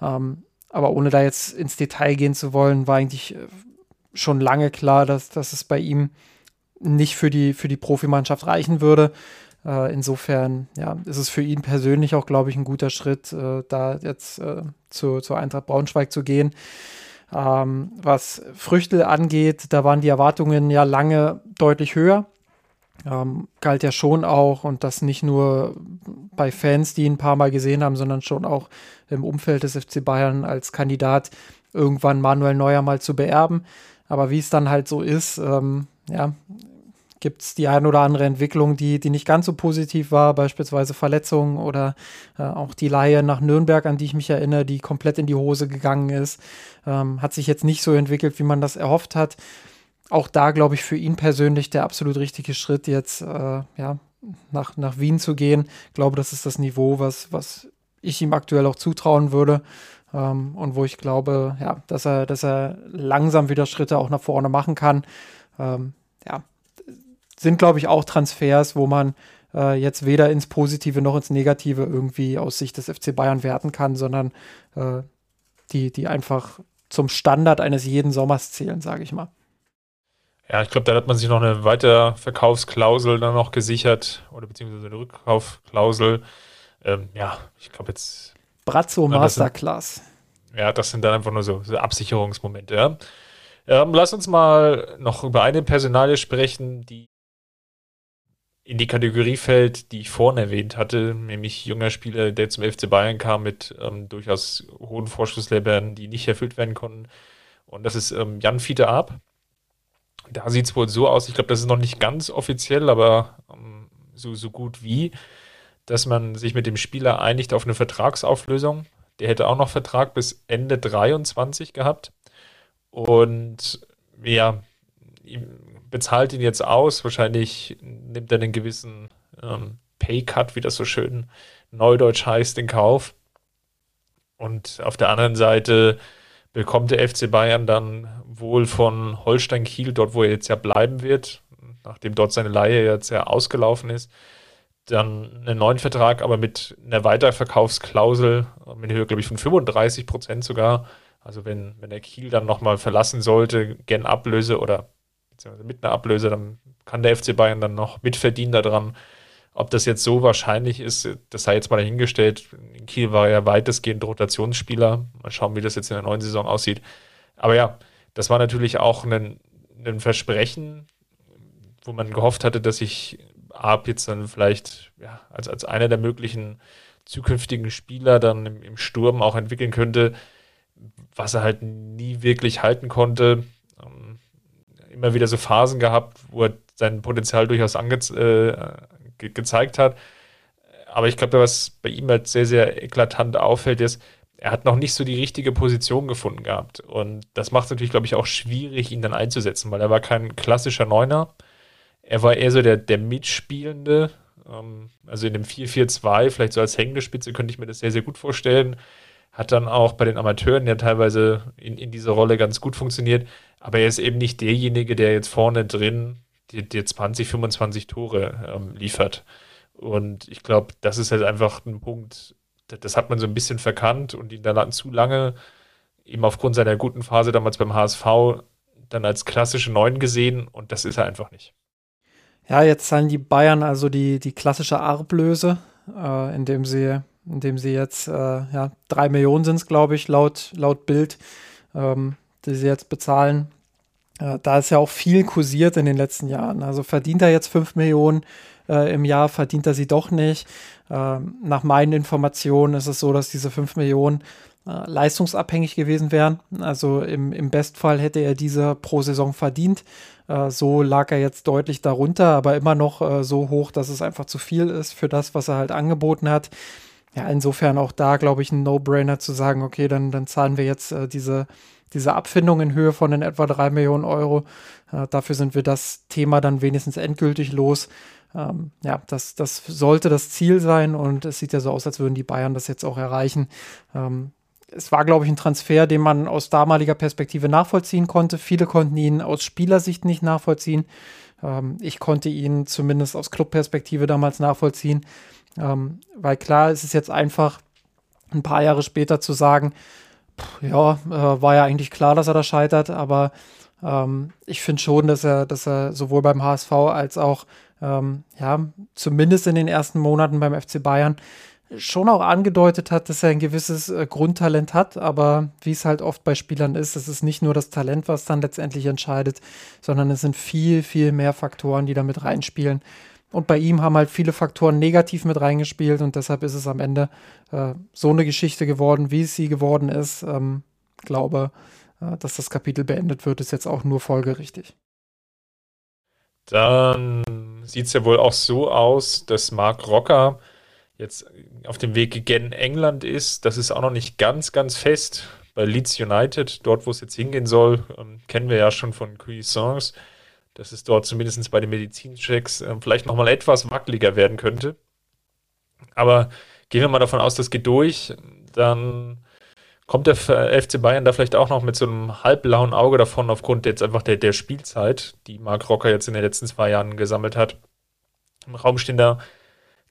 Ähm, aber ohne da jetzt ins Detail gehen zu wollen, war eigentlich äh, schon lange klar, dass, dass es bei ihm nicht für die, für die Profimannschaft reichen würde. Äh, insofern ja, ist es für ihn persönlich auch, glaube ich, ein guter Schritt, äh, da jetzt äh, zu, zur Eintracht Braunschweig zu gehen. Ähm, was Früchtel angeht, da waren die Erwartungen ja lange deutlich höher. Ähm, galt ja schon auch, und das nicht nur bei Fans, die ihn ein paar Mal gesehen haben, sondern schon auch im Umfeld des FC Bayern als Kandidat, irgendwann Manuel Neuer mal zu beerben. Aber wie es dann halt so ist, ähm, ja, gibt es die ein oder andere Entwicklung, die, die nicht ganz so positiv war, beispielsweise Verletzungen oder äh, auch die Laie nach Nürnberg, an die ich mich erinnere, die komplett in die Hose gegangen ist. Ähm, hat sich jetzt nicht so entwickelt, wie man das erhofft hat. Auch da, glaube ich, für ihn persönlich der absolut richtige Schritt, jetzt äh, ja, nach, nach Wien zu gehen. Ich glaube, das ist das Niveau, was, was ich ihm aktuell auch zutrauen würde. Ähm, und wo ich glaube, ja, dass er, dass er langsam wieder Schritte auch nach vorne machen kann. Ähm, ja, sind, glaube ich, auch Transfers, wo man äh, jetzt weder ins Positive noch ins Negative irgendwie aus Sicht des FC Bayern werten kann, sondern äh, die, die einfach zum Standard eines jeden Sommers zählen, sage ich mal. Ja, ich glaube, da hat man sich noch eine weitere Verkaufsklausel dann noch gesichert oder beziehungsweise eine Rückkaufklausel. Ähm, ja, ich glaube jetzt. Brazzo Masterclass. Sind, ja, das sind dann einfach nur so, so Absicherungsmomente. Ja. Ähm, lass uns mal noch über eine Personalie sprechen, die in die Kategorie fällt, die ich vorhin erwähnt hatte, nämlich junger Spieler, der zum FC Bayern kam mit ähm, durchaus hohen Vorschusslebern, die nicht erfüllt werden konnten. Und das ist ähm, Jan Fiete Ab. Da sieht es wohl so aus, ich glaube, das ist noch nicht ganz offiziell, aber ähm, so, so gut wie, dass man sich mit dem Spieler einigt auf eine Vertragsauflösung. Der hätte auch noch Vertrag bis Ende 23 gehabt. Und ja, bezahlt ihn jetzt aus. Wahrscheinlich nimmt er einen gewissen ähm, Paycut, wie das so schön neudeutsch heißt, in Kauf. Und auf der anderen Seite bekommt der FC Bayern dann wohl von Holstein Kiel, dort wo er jetzt ja bleiben wird, nachdem dort seine Leihe jetzt ja ausgelaufen ist, dann einen neuen Vertrag, aber mit einer Weiterverkaufsklausel, mit Höhe, glaube ich, von 35 Prozent sogar. Also wenn, wenn der Kiel dann nochmal verlassen sollte, gern Ablöse oder mit einer Ablöse, dann kann der FC Bayern dann noch mitverdienen daran. Ob das jetzt so wahrscheinlich ist, das sei jetzt mal dahingestellt. In Kiel war er weitestgehend Rotationsspieler. Mal schauen, wie das jetzt in der neuen Saison aussieht. Aber ja, das war natürlich auch ein, ein Versprechen, wo man gehofft hatte, dass sich Arp jetzt dann vielleicht ja, als, als einer der möglichen zukünftigen Spieler dann im, im Sturm auch entwickeln könnte, was er halt nie wirklich halten konnte. Immer wieder so Phasen gehabt, wo er sein Potenzial durchaus ange äh, ge gezeigt hat. Aber ich glaube, was bei ihm halt sehr, sehr eklatant auffällt, ist, er hat noch nicht so die richtige Position gefunden gehabt. Und das macht es natürlich, glaube ich, auch schwierig, ihn dann einzusetzen, weil er war kein klassischer Neuner. Er war eher so der, der Mitspielende. Ähm, also in dem 4-4-2, vielleicht so als hängende Spitze, könnte ich mir das sehr, sehr gut vorstellen. Hat dann auch bei den Amateuren ja teilweise in, in dieser Rolle ganz gut funktioniert. Aber er ist eben nicht derjenige, der jetzt vorne drin dir, dir 20, 25 Tore ähm, liefert. Und ich glaube, das ist halt einfach ein Punkt, das, das hat man so ein bisschen verkannt und ihn dann zu lange, eben aufgrund seiner guten Phase damals beim HSV, dann als klassische Neun gesehen und das ist er einfach nicht. Ja, jetzt zahlen die Bayern also die, die klassische Arblöse, äh, indem sie, indem sie jetzt, äh, ja, drei Millionen sind es, glaube ich, laut, laut Bild, ähm, die sie jetzt bezahlen. Äh, da ist ja auch viel kursiert in den letzten Jahren. Also verdient er jetzt 5 Millionen äh, im Jahr, verdient er sie doch nicht. Äh, nach meinen Informationen ist es so, dass diese 5 Millionen äh, leistungsabhängig gewesen wären. Also im, im Bestfall hätte er diese pro Saison verdient. Äh, so lag er jetzt deutlich darunter, aber immer noch äh, so hoch, dass es einfach zu viel ist für das, was er halt angeboten hat. Ja, insofern auch da, glaube ich, ein No-Brainer zu sagen, okay, dann, dann zahlen wir jetzt diese diese Abfindung in Höhe von in etwa drei Millionen Euro. Äh, dafür sind wir das Thema dann wenigstens endgültig los. Ähm, ja, das, das sollte das Ziel sein und es sieht ja so aus, als würden die Bayern das jetzt auch erreichen. Ähm, es war, glaube ich, ein Transfer, den man aus damaliger Perspektive nachvollziehen konnte. Viele konnten ihn aus Spielersicht nicht nachvollziehen. Ähm, ich konnte ihn zumindest aus Clubperspektive damals nachvollziehen. Ähm, weil klar, es ist jetzt einfach, ein paar Jahre später zu sagen, ja, äh, war ja eigentlich klar, dass er da scheitert, aber ähm, ich finde schon, dass er, dass er sowohl beim HSV als auch, ähm, ja, zumindest in den ersten Monaten beim FC Bayern schon auch angedeutet hat, dass er ein gewisses äh, Grundtalent hat, aber wie es halt oft bei Spielern ist, es ist nicht nur das Talent, was dann letztendlich entscheidet, sondern es sind viel, viel mehr Faktoren, die da mit reinspielen. Und bei ihm haben halt viele Faktoren negativ mit reingespielt und deshalb ist es am Ende äh, so eine Geschichte geworden, wie es sie geworden ist. Ähm, glaube, äh, dass das Kapitel beendet wird, ist jetzt auch nur folgerichtig. Dann sieht es ja wohl auch so aus, dass Mark Rocker jetzt auf dem Weg gegen England ist. Das ist auch noch nicht ganz, ganz fest. Bei Leeds United, dort wo es jetzt hingehen soll, ähm, kennen wir ja schon von Cuisance dass es dort zumindest bei den Medizinchecks äh, vielleicht nochmal etwas wackeliger werden könnte. Aber gehen wir mal davon aus, das geht durch, dann kommt der FC Bayern da vielleicht auch noch mit so einem halbblauen Auge davon, aufgrund jetzt einfach der, der Spielzeit, die Marc Rocker jetzt in den letzten zwei Jahren gesammelt hat. Im Raum stehen da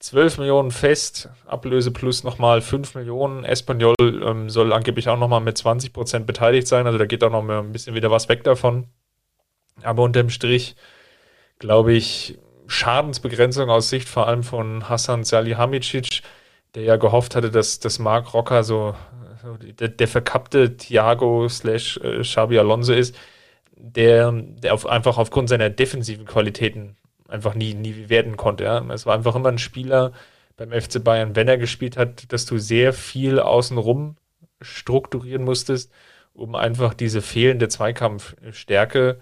12 Millionen fest, Ablöse plus nochmal 5 Millionen. Espanyol ähm, soll angeblich auch nochmal mit 20 Prozent beteiligt sein, also da geht auch noch ein bisschen wieder was weg davon. Aber unterm Strich, glaube ich, Schadensbegrenzung aus Sicht vor allem von Hassan Salihamidzic, der ja gehofft hatte, dass, dass Marc Rocker so, so der, der, verkappte Thiago slash äh, Xabi Alonso ist, der, der auf, einfach aufgrund seiner defensiven Qualitäten einfach nie, nie werden konnte. Ja. Es war einfach immer ein Spieler beim FC Bayern, wenn er gespielt hat, dass du sehr viel außenrum strukturieren musstest, um einfach diese fehlende Zweikampfstärke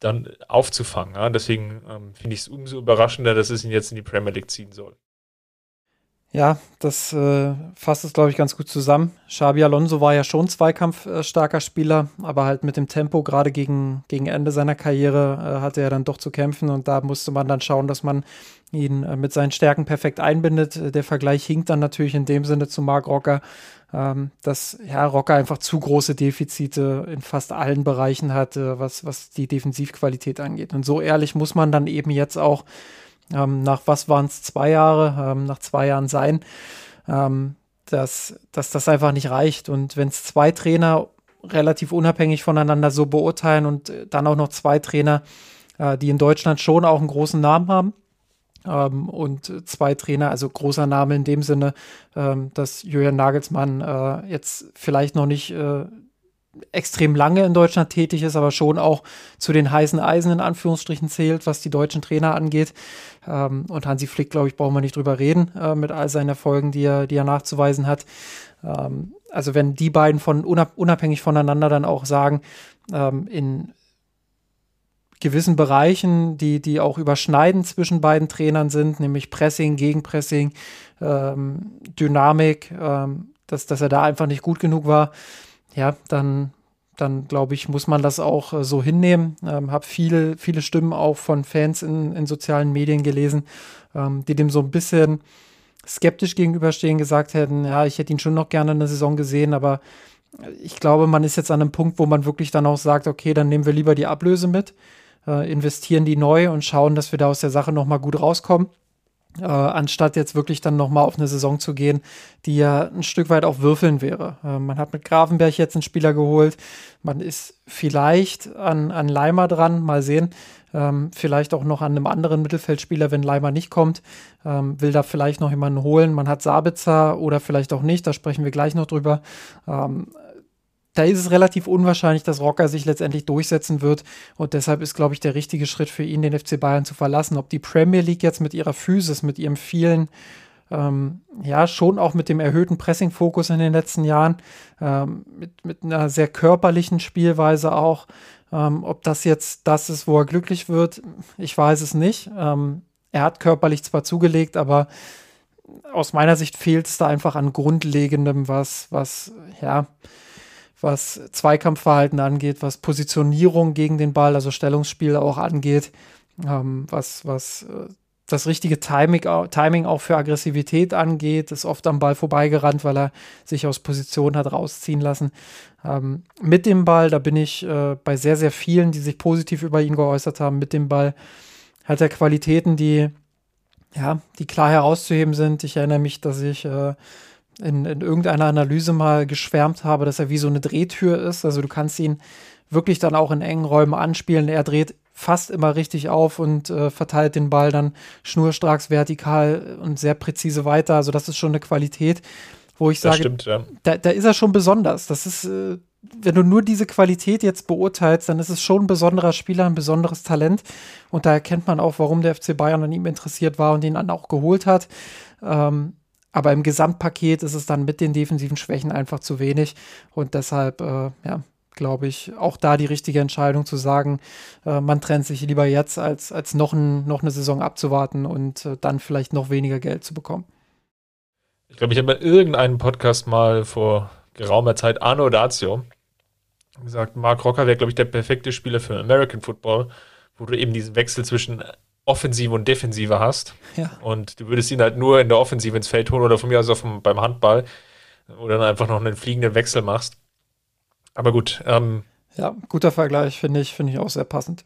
dann aufzufangen. Ja? Deswegen ähm, finde ich es umso überraschender, dass es ihn jetzt in die Premier League ziehen soll. Ja, das äh, fasst es, glaube ich, ganz gut zusammen. Xabi Alonso war ja schon zweikampfstarker Spieler, aber halt mit dem Tempo, gerade gegen, gegen Ende seiner Karriere, äh, hatte er dann doch zu kämpfen und da musste man dann schauen, dass man ihn äh, mit seinen Stärken perfekt einbindet. Der Vergleich hinkt dann natürlich in dem Sinne zu Mark Rocker, ähm, dass ja, Rocker einfach zu große Defizite in fast allen Bereichen hat, was, was die Defensivqualität angeht. Und so ehrlich muss man dann eben jetzt auch ähm, nach was waren es zwei Jahre, ähm, nach zwei Jahren sein, ähm, dass, dass das einfach nicht reicht. Und wenn es zwei Trainer relativ unabhängig voneinander so beurteilen und äh, dann auch noch zwei Trainer, äh, die in Deutschland schon auch einen großen Namen haben, ähm, und zwei Trainer, also großer Name in dem Sinne, ähm, dass Julian Nagelsmann äh, jetzt vielleicht noch nicht äh, extrem lange in Deutschland tätig ist, aber schon auch zu den heißen Eisen in Anführungsstrichen zählt, was die deutschen Trainer angeht. Ähm, und Hansi Flick, glaube ich, brauchen wir nicht drüber reden äh, mit all seinen Erfolgen, die er, die er nachzuweisen hat. Ähm, also wenn die beiden von unabhängig voneinander dann auch sagen, ähm, in gewissen Bereichen, die, die auch überschneidend zwischen beiden Trainern sind, nämlich Pressing, Gegenpressing, ähm, Dynamik, ähm, dass, dass er da einfach nicht gut genug war, ja, dann, dann glaube ich, muss man das auch äh, so hinnehmen. Ähm, habe viele, viele Stimmen auch von Fans in, in sozialen Medien gelesen, ähm, die dem so ein bisschen skeptisch gegenüberstehen, gesagt hätten, ja, ich hätte ihn schon noch gerne in der Saison gesehen, aber ich glaube, man ist jetzt an einem Punkt, wo man wirklich dann auch sagt, okay, dann nehmen wir lieber die Ablöse mit, äh, investieren die neu und schauen, dass wir da aus der Sache nochmal gut rauskommen äh, anstatt jetzt wirklich dann nochmal auf eine Saison zu gehen, die ja ein Stück weit auch würfeln wäre. Äh, man hat mit Grafenberg jetzt einen Spieler geholt. Man ist vielleicht an, an Leimer dran, mal sehen. Ähm, vielleicht auch noch an einem anderen Mittelfeldspieler, wenn Leimer nicht kommt. Ähm, will da vielleicht noch jemanden holen. Man hat Sabitzer oder vielleicht auch nicht, da sprechen wir gleich noch drüber. Ähm, da ist es relativ unwahrscheinlich, dass Rocker sich letztendlich durchsetzen wird. Und deshalb ist, glaube ich, der richtige Schritt für ihn, den FC Bayern zu verlassen. Ob die Premier League jetzt mit ihrer Physis, mit ihrem vielen, ähm, ja, schon auch mit dem erhöhten Pressing-Fokus in den letzten Jahren, ähm, mit, mit einer sehr körperlichen Spielweise auch, ähm, ob das jetzt das ist, wo er glücklich wird, ich weiß es nicht. Ähm, er hat körperlich zwar zugelegt, aber aus meiner Sicht fehlt es da einfach an Grundlegendem, was, was, ja, was Zweikampfverhalten angeht, was Positionierung gegen den Ball, also Stellungsspiel auch angeht, ähm, was, was äh, das richtige Timing, Timing auch für Aggressivität angeht, ist oft am Ball vorbeigerannt, weil er sich aus Position hat rausziehen lassen. Ähm, mit dem Ball, da bin ich äh, bei sehr, sehr vielen, die sich positiv über ihn geäußert haben, mit dem Ball hat er Qualitäten, die, ja, die klar herauszuheben sind. Ich erinnere mich, dass ich äh, in, in irgendeiner Analyse mal geschwärmt habe, dass er wie so eine Drehtür ist. Also du kannst ihn wirklich dann auch in engen Räumen anspielen. Er dreht fast immer richtig auf und äh, verteilt den Ball dann schnurstracks vertikal und sehr präzise weiter. Also das ist schon eine Qualität, wo ich sage, stimmt, ja. da, da, ist er schon besonders. Das ist, äh, wenn du nur diese Qualität jetzt beurteilst, dann ist es schon ein besonderer Spieler, ein besonderes Talent. Und da erkennt man auch, warum der FC Bayern an ihm interessiert war und ihn dann auch geholt hat. Ähm, aber im Gesamtpaket ist es dann mit den defensiven Schwächen einfach zu wenig. Und deshalb, äh, ja, glaube ich, auch da die richtige Entscheidung zu sagen, äh, man trennt sich lieber jetzt, als, als noch, ein, noch eine Saison abzuwarten und äh, dann vielleicht noch weniger Geld zu bekommen. Ich glaube, ich habe in irgendeinem Podcast mal vor geraumer Zeit Arno Dazio gesagt, Mark Rocker wäre, glaube ich, der perfekte Spieler für American Football, wo du eben diesen Wechsel zwischen Offensive und Defensive hast. Ja. Und du würdest ihn halt nur in der Offensive ins Feld holen oder von mir aus auf dem, beim Handball oder dann einfach noch einen fliegenden Wechsel machst. Aber gut. Ähm, ja, guter Vergleich, finde ich, finde ich auch sehr passend.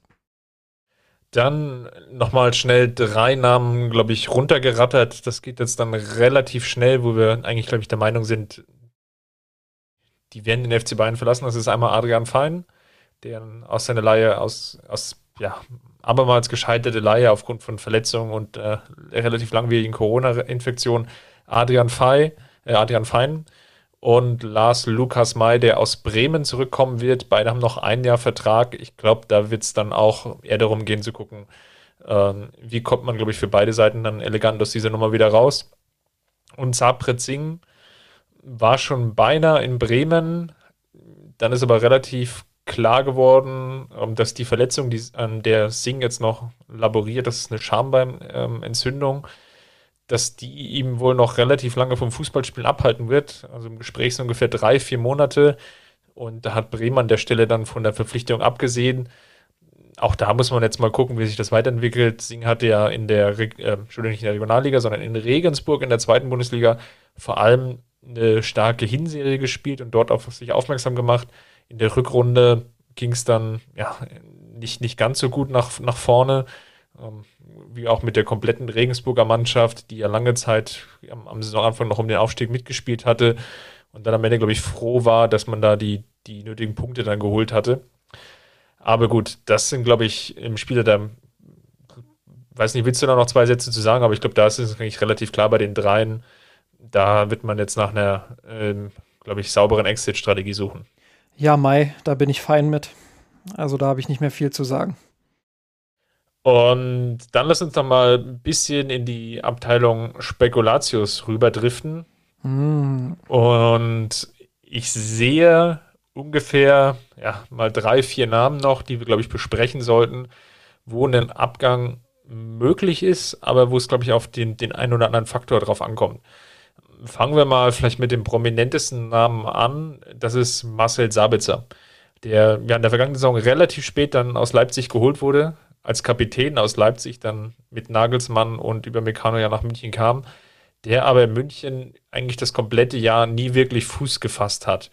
Dann nochmal schnell drei Namen, glaube ich, runtergerattert. Das geht jetzt dann relativ schnell, wo wir eigentlich, glaube ich, der Meinung sind, die werden den FC Bayern verlassen. Das ist einmal Adrian Fein, der aus seiner Leihe aus, aus ja, abermals gescheiterte Laie aufgrund von Verletzungen und äh, relativ langwierigen Corona-Infektion Adrian äh, Adrian Fein und Lars Lukas May, der aus Bremen zurückkommen wird. Beide haben noch ein Jahr Vertrag. Ich glaube, da wird es dann auch eher darum gehen zu gucken, äh, wie kommt man, glaube ich, für beide Seiten dann elegant aus dieser Nummer wieder raus. Und Singh war schon beinahe in Bremen, dann ist aber relativ klar geworden, ähm, dass die Verletzung, die, an der Singh jetzt noch laboriert, das ist eine Schambeimentzündung, dass die ihm wohl noch relativ lange vom Fußballspielen abhalten wird. Also im Gespräch so ungefähr drei, vier Monate. Und da hat Bremen an der Stelle dann von der Verpflichtung abgesehen. Auch da muss man jetzt mal gucken, wie sich das weiterentwickelt. Singh hatte ja in der, äh, Entschuldigung, nicht in der Regionalliga, sondern in Regensburg in der zweiten Bundesliga vor allem eine starke Hinserie gespielt und dort auf sich aufmerksam gemacht. In der Rückrunde ging es dann ja nicht, nicht ganz so gut nach, nach vorne, ähm, wie auch mit der kompletten Regensburger Mannschaft, die ja lange Zeit am, am Saisonanfang noch um den Aufstieg mitgespielt hatte und dann am Ende, glaube ich, froh war, dass man da die, die nötigen Punkte dann geholt hatte. Aber gut, das sind, glaube ich, im Spieler da, weiß nicht, willst du da noch zwei Sätze zu sagen, aber ich glaube, da ist es eigentlich relativ klar bei den dreien. Da wird man jetzt nach einer, ähm, glaube ich, sauberen Exit-Strategie suchen. Ja, Mai, da bin ich fein mit. Also da habe ich nicht mehr viel zu sagen. Und dann lass uns noch mal ein bisschen in die Abteilung Spekulatius rüberdriften. Mm. Und ich sehe ungefähr ja, mal drei, vier Namen noch, die wir, glaube ich, besprechen sollten, wo ein Abgang möglich ist, aber wo es, glaube ich, auf den, den einen oder anderen Faktor drauf ankommt fangen wir mal vielleicht mit dem prominentesten Namen an. Das ist Marcel Sabitzer, der ja in der vergangenen Saison relativ spät dann aus Leipzig geholt wurde, als Kapitän aus Leipzig dann mit Nagelsmann und über Meccano ja nach München kam, der aber in München eigentlich das komplette Jahr nie wirklich Fuß gefasst hat.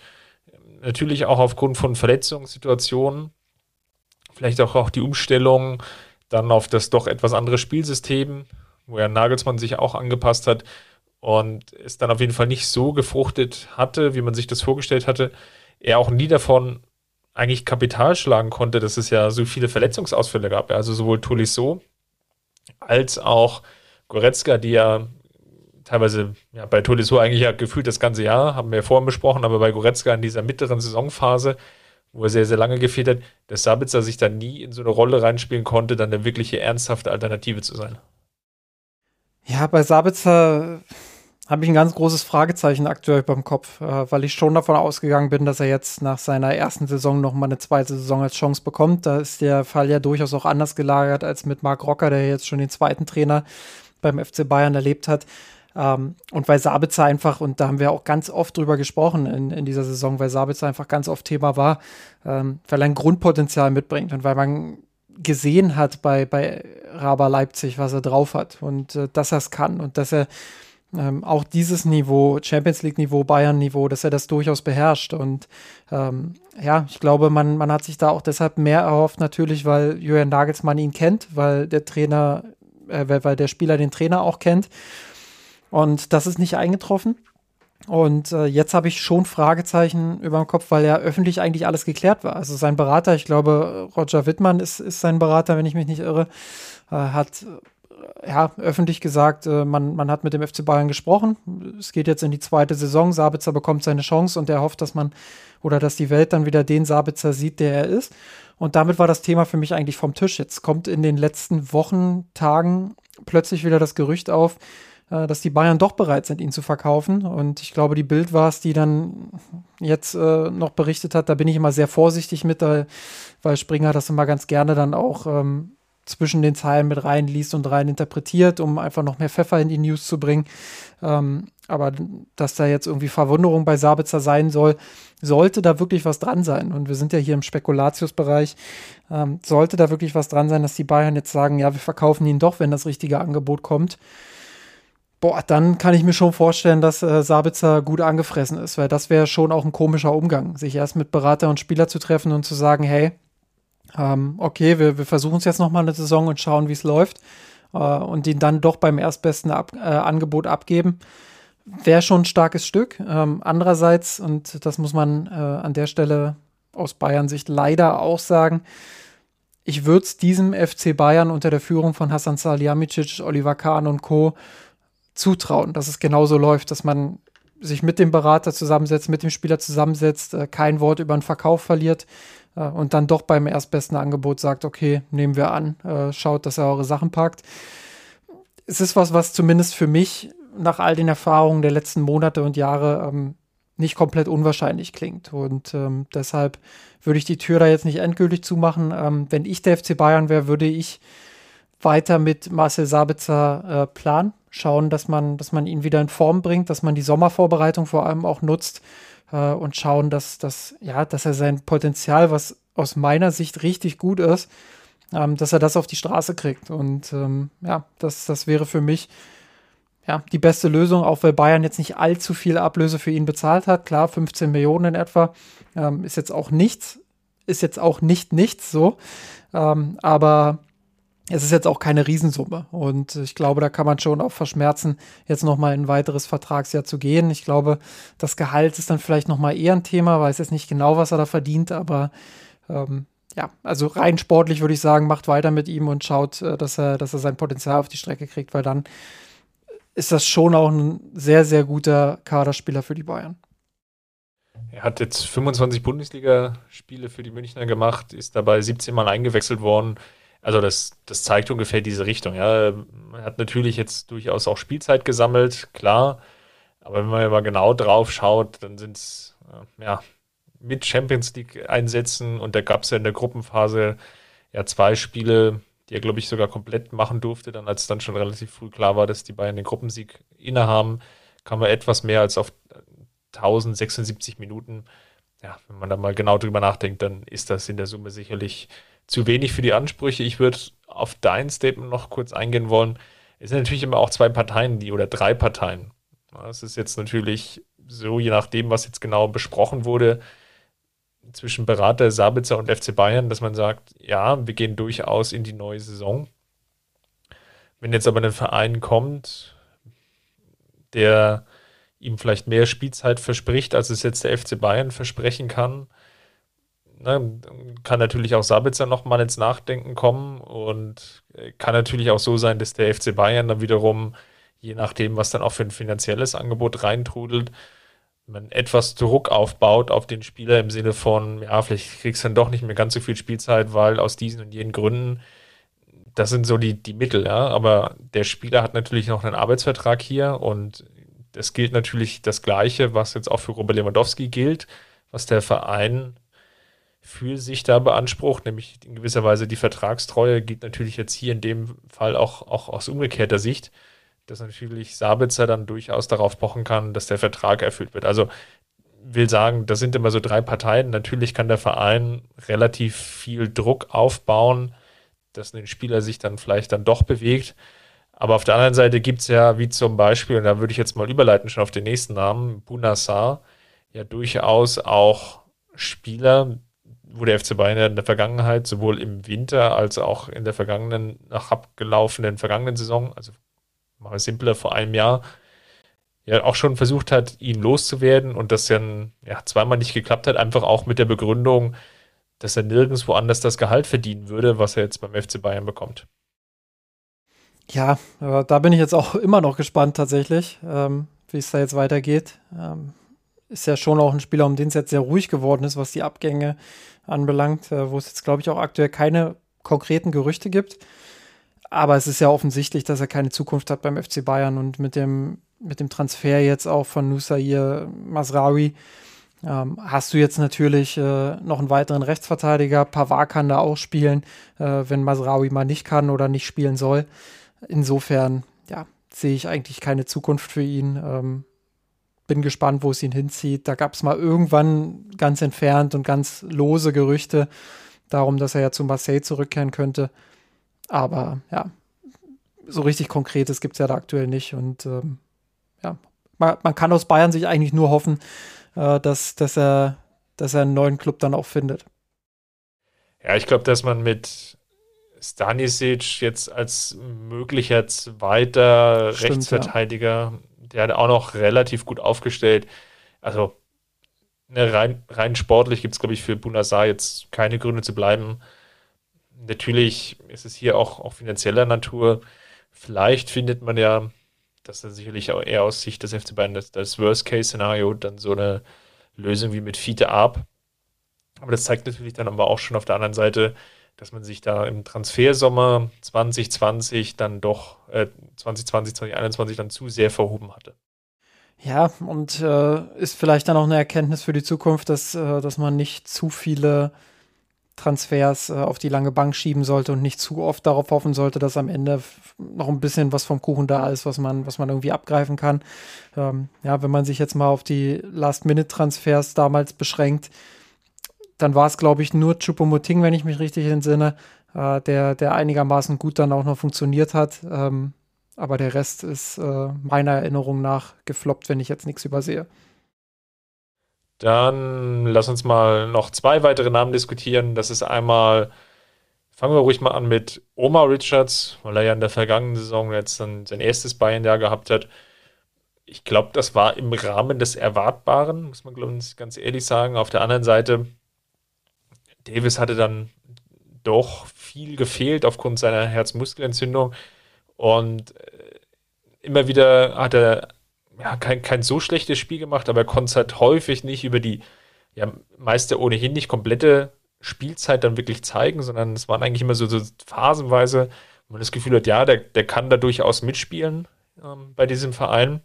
Natürlich auch aufgrund von Verletzungssituationen, vielleicht auch, auch die Umstellung dann auf das doch etwas andere Spielsystem, wo ja Nagelsmann sich auch angepasst hat, und es dann auf jeden Fall nicht so gefruchtet hatte, wie man sich das vorgestellt hatte. Er auch nie davon eigentlich Kapital schlagen konnte, dass es ja so viele Verletzungsausfälle gab. Also sowohl Tolisso als auch Goretzka, die ja teilweise ja, bei Tolisso eigentlich ja gefühlt das ganze Jahr, haben wir ja vorhin besprochen, aber bei Goretzka in dieser mittleren Saisonphase, wo er sehr, sehr lange gefehlt hat, dass Sabitzer sich da nie in so eine Rolle reinspielen konnte, dann eine wirkliche ernsthafte Alternative zu sein. Ja, bei Sabitzer habe ich ein ganz großes Fragezeichen aktuell beim Kopf, äh, weil ich schon davon ausgegangen bin, dass er jetzt nach seiner ersten Saison noch mal eine zweite Saison als Chance bekommt. Da ist der Fall ja durchaus auch anders gelagert als mit Marc Rocker, der jetzt schon den zweiten Trainer beim FC Bayern erlebt hat. Ähm, und weil Sabitzer einfach, und da haben wir auch ganz oft drüber gesprochen in, in dieser Saison, weil Sabitzer einfach ganz oft Thema war, ähm, weil er ein Grundpotenzial mitbringt und weil man gesehen hat bei, bei Raba Leipzig, was er drauf hat und äh, dass er es kann und dass er ähm, auch dieses Niveau, Champions League-Niveau, Bayern-Niveau, dass er das durchaus beherrscht. Und ähm, ja, ich glaube, man, man hat sich da auch deshalb mehr erhofft, natürlich, weil Julian Nagelsmann ihn kennt, weil der Trainer, äh, weil der Spieler den Trainer auch kennt. Und das ist nicht eingetroffen. Und äh, jetzt habe ich schon Fragezeichen über dem Kopf, weil ja öffentlich eigentlich alles geklärt war. Also sein Berater, ich glaube, Roger Wittmann ist, ist sein Berater, wenn ich mich nicht irre, äh, hat ja, öffentlich gesagt, äh, man, man hat mit dem FC Bayern gesprochen. Es geht jetzt in die zweite Saison. Sabitzer bekommt seine Chance und er hofft, dass man oder dass die Welt dann wieder den Sabitzer sieht, der er ist. Und damit war das Thema für mich eigentlich vom Tisch. Jetzt kommt in den letzten Wochen, Tagen plötzlich wieder das Gerücht auf, äh, dass die Bayern doch bereit sind, ihn zu verkaufen. Und ich glaube, die Bild war es, die dann jetzt äh, noch berichtet hat. Da bin ich immer sehr vorsichtig mit, weil Springer das immer ganz gerne dann auch ähm, zwischen den Zeilen mit reinliest und rein interpretiert, um einfach noch mehr Pfeffer in die News zu bringen. Ähm, aber dass da jetzt irgendwie Verwunderung bei Sabitzer sein soll, sollte da wirklich was dran sein. Und wir sind ja hier im Spekulatiusbereich. Ähm, sollte da wirklich was dran sein, dass die Bayern jetzt sagen, ja, wir verkaufen ihn doch, wenn das richtige Angebot kommt. Boah, dann kann ich mir schon vorstellen, dass äh, Sabitzer gut angefressen ist, weil das wäre schon auch ein komischer Umgang, sich erst mit Berater und Spieler zu treffen und zu sagen, hey, ähm, okay, wir, wir versuchen es jetzt nochmal eine Saison und schauen, wie es läuft äh, und ihn dann doch beim erstbesten Ab äh, Angebot abgeben. Wäre schon ein starkes Stück. Ähm, andererseits, und das muss man äh, an der Stelle aus Bayern-Sicht leider auch sagen, ich würde es diesem FC Bayern unter der Führung von Hassan Salihamidzic, Oliver Kahn und Co. zutrauen, dass es genauso läuft, dass man sich mit dem Berater zusammensetzt, mit dem Spieler zusammensetzt, äh, kein Wort über den Verkauf verliert, und dann doch beim erstbesten Angebot sagt, okay, nehmen wir an, äh, schaut, dass er eure Sachen packt. Es ist was, was zumindest für mich nach all den Erfahrungen der letzten Monate und Jahre ähm, nicht komplett unwahrscheinlich klingt. Und ähm, deshalb würde ich die Tür da jetzt nicht endgültig zumachen. Ähm, wenn ich der FC Bayern wäre, würde ich weiter mit Marcel Sabitzer äh, planen. Schauen, dass man, dass man ihn wieder in Form bringt, dass man die Sommervorbereitung vor allem auch nutzt äh, und schauen, dass, dass, ja, dass er sein Potenzial, was aus meiner Sicht richtig gut ist, ähm, dass er das auf die Straße kriegt. Und ähm, ja, das, das wäre für mich ja, die beste Lösung, auch weil Bayern jetzt nicht allzu viel Ablöse für ihn bezahlt hat. Klar, 15 Millionen in etwa ähm, ist jetzt auch nichts, ist jetzt auch nicht nichts so. Ähm, aber es ist jetzt auch keine Riesensumme. Und ich glaube, da kann man schon auch verschmerzen, jetzt nochmal in ein weiteres Vertragsjahr zu gehen. Ich glaube, das Gehalt ist dann vielleicht nochmal eher ein Thema, weiß jetzt nicht genau, was er da verdient, aber ähm, ja, also rein sportlich würde ich sagen, macht weiter mit ihm und schaut, äh, dass er, dass er sein Potenzial auf die Strecke kriegt, weil dann ist das schon auch ein sehr, sehr guter Kaderspieler für die Bayern. Er hat jetzt 25 Bundesligaspiele für die Münchner gemacht, ist dabei 17 Mal eingewechselt worden. Also das, das zeigt ungefähr diese Richtung. Ja. Man hat natürlich jetzt durchaus auch Spielzeit gesammelt, klar. Aber wenn man mal genau drauf schaut, dann sind es äh, ja, mit Champions League Einsätzen und da gab es ja in der Gruppenphase ja zwei Spiele, die er, glaube ich, sogar komplett machen durfte, dann als dann schon relativ früh klar war, dass die Bayern den Gruppensieg innehaben, kam er etwas mehr als auf 1076 Minuten. Ja, wenn man da mal genau drüber nachdenkt, dann ist das in der Summe sicherlich zu wenig für die Ansprüche. Ich würde auf dein Statement noch kurz eingehen wollen. Es sind natürlich immer auch zwei Parteien, die oder drei Parteien. Es ist jetzt natürlich so, je nachdem, was jetzt genau besprochen wurde, zwischen Berater Sabitzer und FC Bayern, dass man sagt, ja, wir gehen durchaus in die neue Saison. Wenn jetzt aber ein Verein kommt, der ihm vielleicht mehr Spielzeit verspricht, als es jetzt der FC Bayern versprechen kann, ne, kann natürlich auch Sabitzer nochmal ins Nachdenken kommen und kann natürlich auch so sein, dass der FC Bayern dann wiederum, je nachdem, was dann auch für ein finanzielles Angebot reintrudelt, man etwas Druck aufbaut auf den Spieler im Sinne von, ja, vielleicht kriegst du dann doch nicht mehr ganz so viel Spielzeit, weil aus diesen und jenen Gründen, das sind so die, die Mittel, ja. Aber der Spieler hat natürlich noch einen Arbeitsvertrag hier und es gilt natürlich das Gleiche, was jetzt auch für Robert Lewandowski gilt, was der Verein für sich da beansprucht, nämlich in gewisser Weise die Vertragstreue, gilt natürlich jetzt hier in dem Fall auch, auch aus umgekehrter Sicht dass natürlich Sabitzer dann durchaus darauf pochen kann, dass der Vertrag erfüllt wird. Also will sagen, das sind immer so drei Parteien. Natürlich kann der Verein relativ viel Druck aufbauen, dass ein Spieler sich dann vielleicht dann doch bewegt. Aber auf der anderen Seite gibt es ja, wie zum Beispiel, und da würde ich jetzt mal überleiten schon auf den nächsten Namen, Bunassar, ja durchaus auch Spieler, wo der FC Bayern in der Vergangenheit sowohl im Winter als auch in der vergangenen, nach abgelaufenen vergangenen Saison, also mal simpler, vor einem Jahr ja auch schon versucht hat, ihn loszuwerden und das dann ja, zweimal nicht geklappt hat, einfach auch mit der Begründung, dass er nirgendwo anders das Gehalt verdienen würde, was er jetzt beim FC Bayern bekommt. Ja, da bin ich jetzt auch immer noch gespannt tatsächlich, ähm, wie es da jetzt weitergeht. Ähm, ist ja schon auch ein Spieler, um den es jetzt sehr ruhig geworden ist, was die Abgänge anbelangt, äh, wo es jetzt, glaube ich, auch aktuell keine konkreten Gerüchte gibt. Aber es ist ja offensichtlich, dass er keine Zukunft hat beim FC Bayern und mit dem, mit dem Transfer jetzt auch von Nusair Masraoui ähm, hast du jetzt natürlich äh, noch einen weiteren Rechtsverteidiger. Pavard kann da auch spielen, äh, wenn Masraoui mal nicht kann oder nicht spielen soll. Insofern, ja, sehe ich eigentlich keine Zukunft für ihn. Ähm, bin gespannt, wo es ihn hinzieht. Da gab es mal irgendwann ganz entfernt und ganz lose Gerüchte darum, dass er ja zu Marseille zurückkehren könnte. Aber ja, so richtig Konkretes gibt es ja da aktuell nicht. Und ähm, ja, man, man, kann aus Bayern sich eigentlich nur hoffen, äh, dass, dass, er, dass er einen neuen Club dann auch findet. Ja, ich glaube, dass man mit Stanisic jetzt als möglicher zweiter Stimmt, Rechtsverteidiger, ja. der hat auch noch relativ gut aufgestellt. Also ne, rein, rein sportlich gibt es, glaube ich, für Bunasar jetzt keine Gründe zu bleiben natürlich ist es hier auch, auch finanzieller Natur. Vielleicht findet man ja, das ist sicherlich auch eher aus Sicht des FC Bayern das, das Worst-Case-Szenario, dann so eine Lösung wie mit Fiete ab. Aber das zeigt natürlich dann aber auch schon auf der anderen Seite, dass man sich da im Transfersommer 2020 dann doch, äh, 2020, 2021 dann zu sehr verhoben hatte. Ja, und äh, ist vielleicht dann auch eine Erkenntnis für die Zukunft, dass, äh, dass man nicht zu viele Transfers äh, auf die lange Bank schieben sollte und nicht zu oft darauf hoffen sollte, dass am Ende noch ein bisschen was vom Kuchen da ist, was man, was man irgendwie abgreifen kann. Ähm, ja, wenn man sich jetzt mal auf die Last-Minute-Transfers damals beschränkt, dann war es, glaube ich, nur Chupomoting, wenn ich mich richtig entsinne, äh, der, der einigermaßen gut dann auch noch funktioniert hat. Ähm, aber der Rest ist äh, meiner Erinnerung nach gefloppt, wenn ich jetzt nichts übersehe. Dann lass uns mal noch zwei weitere Namen diskutieren. Das ist einmal, fangen wir ruhig mal an mit Omar Richards, weil er ja in der vergangenen Saison jetzt dann sein erstes Bayern-Jahr gehabt hat. Ich glaube, das war im Rahmen des Erwartbaren, muss man ich ganz ehrlich sagen. Auf der anderen Seite, Davis hatte dann doch viel gefehlt aufgrund seiner Herzmuskelentzündung. Und äh, immer wieder hat er ja, kein, kein so schlechtes Spiel gemacht, aber er konnte halt häufig nicht über die, ja, meist ohnehin nicht komplette Spielzeit dann wirklich zeigen, sondern es waren eigentlich immer so, so phasenweise, wo man das Gefühl hat, ja, der, der kann da durchaus mitspielen ähm, bei diesem Verein.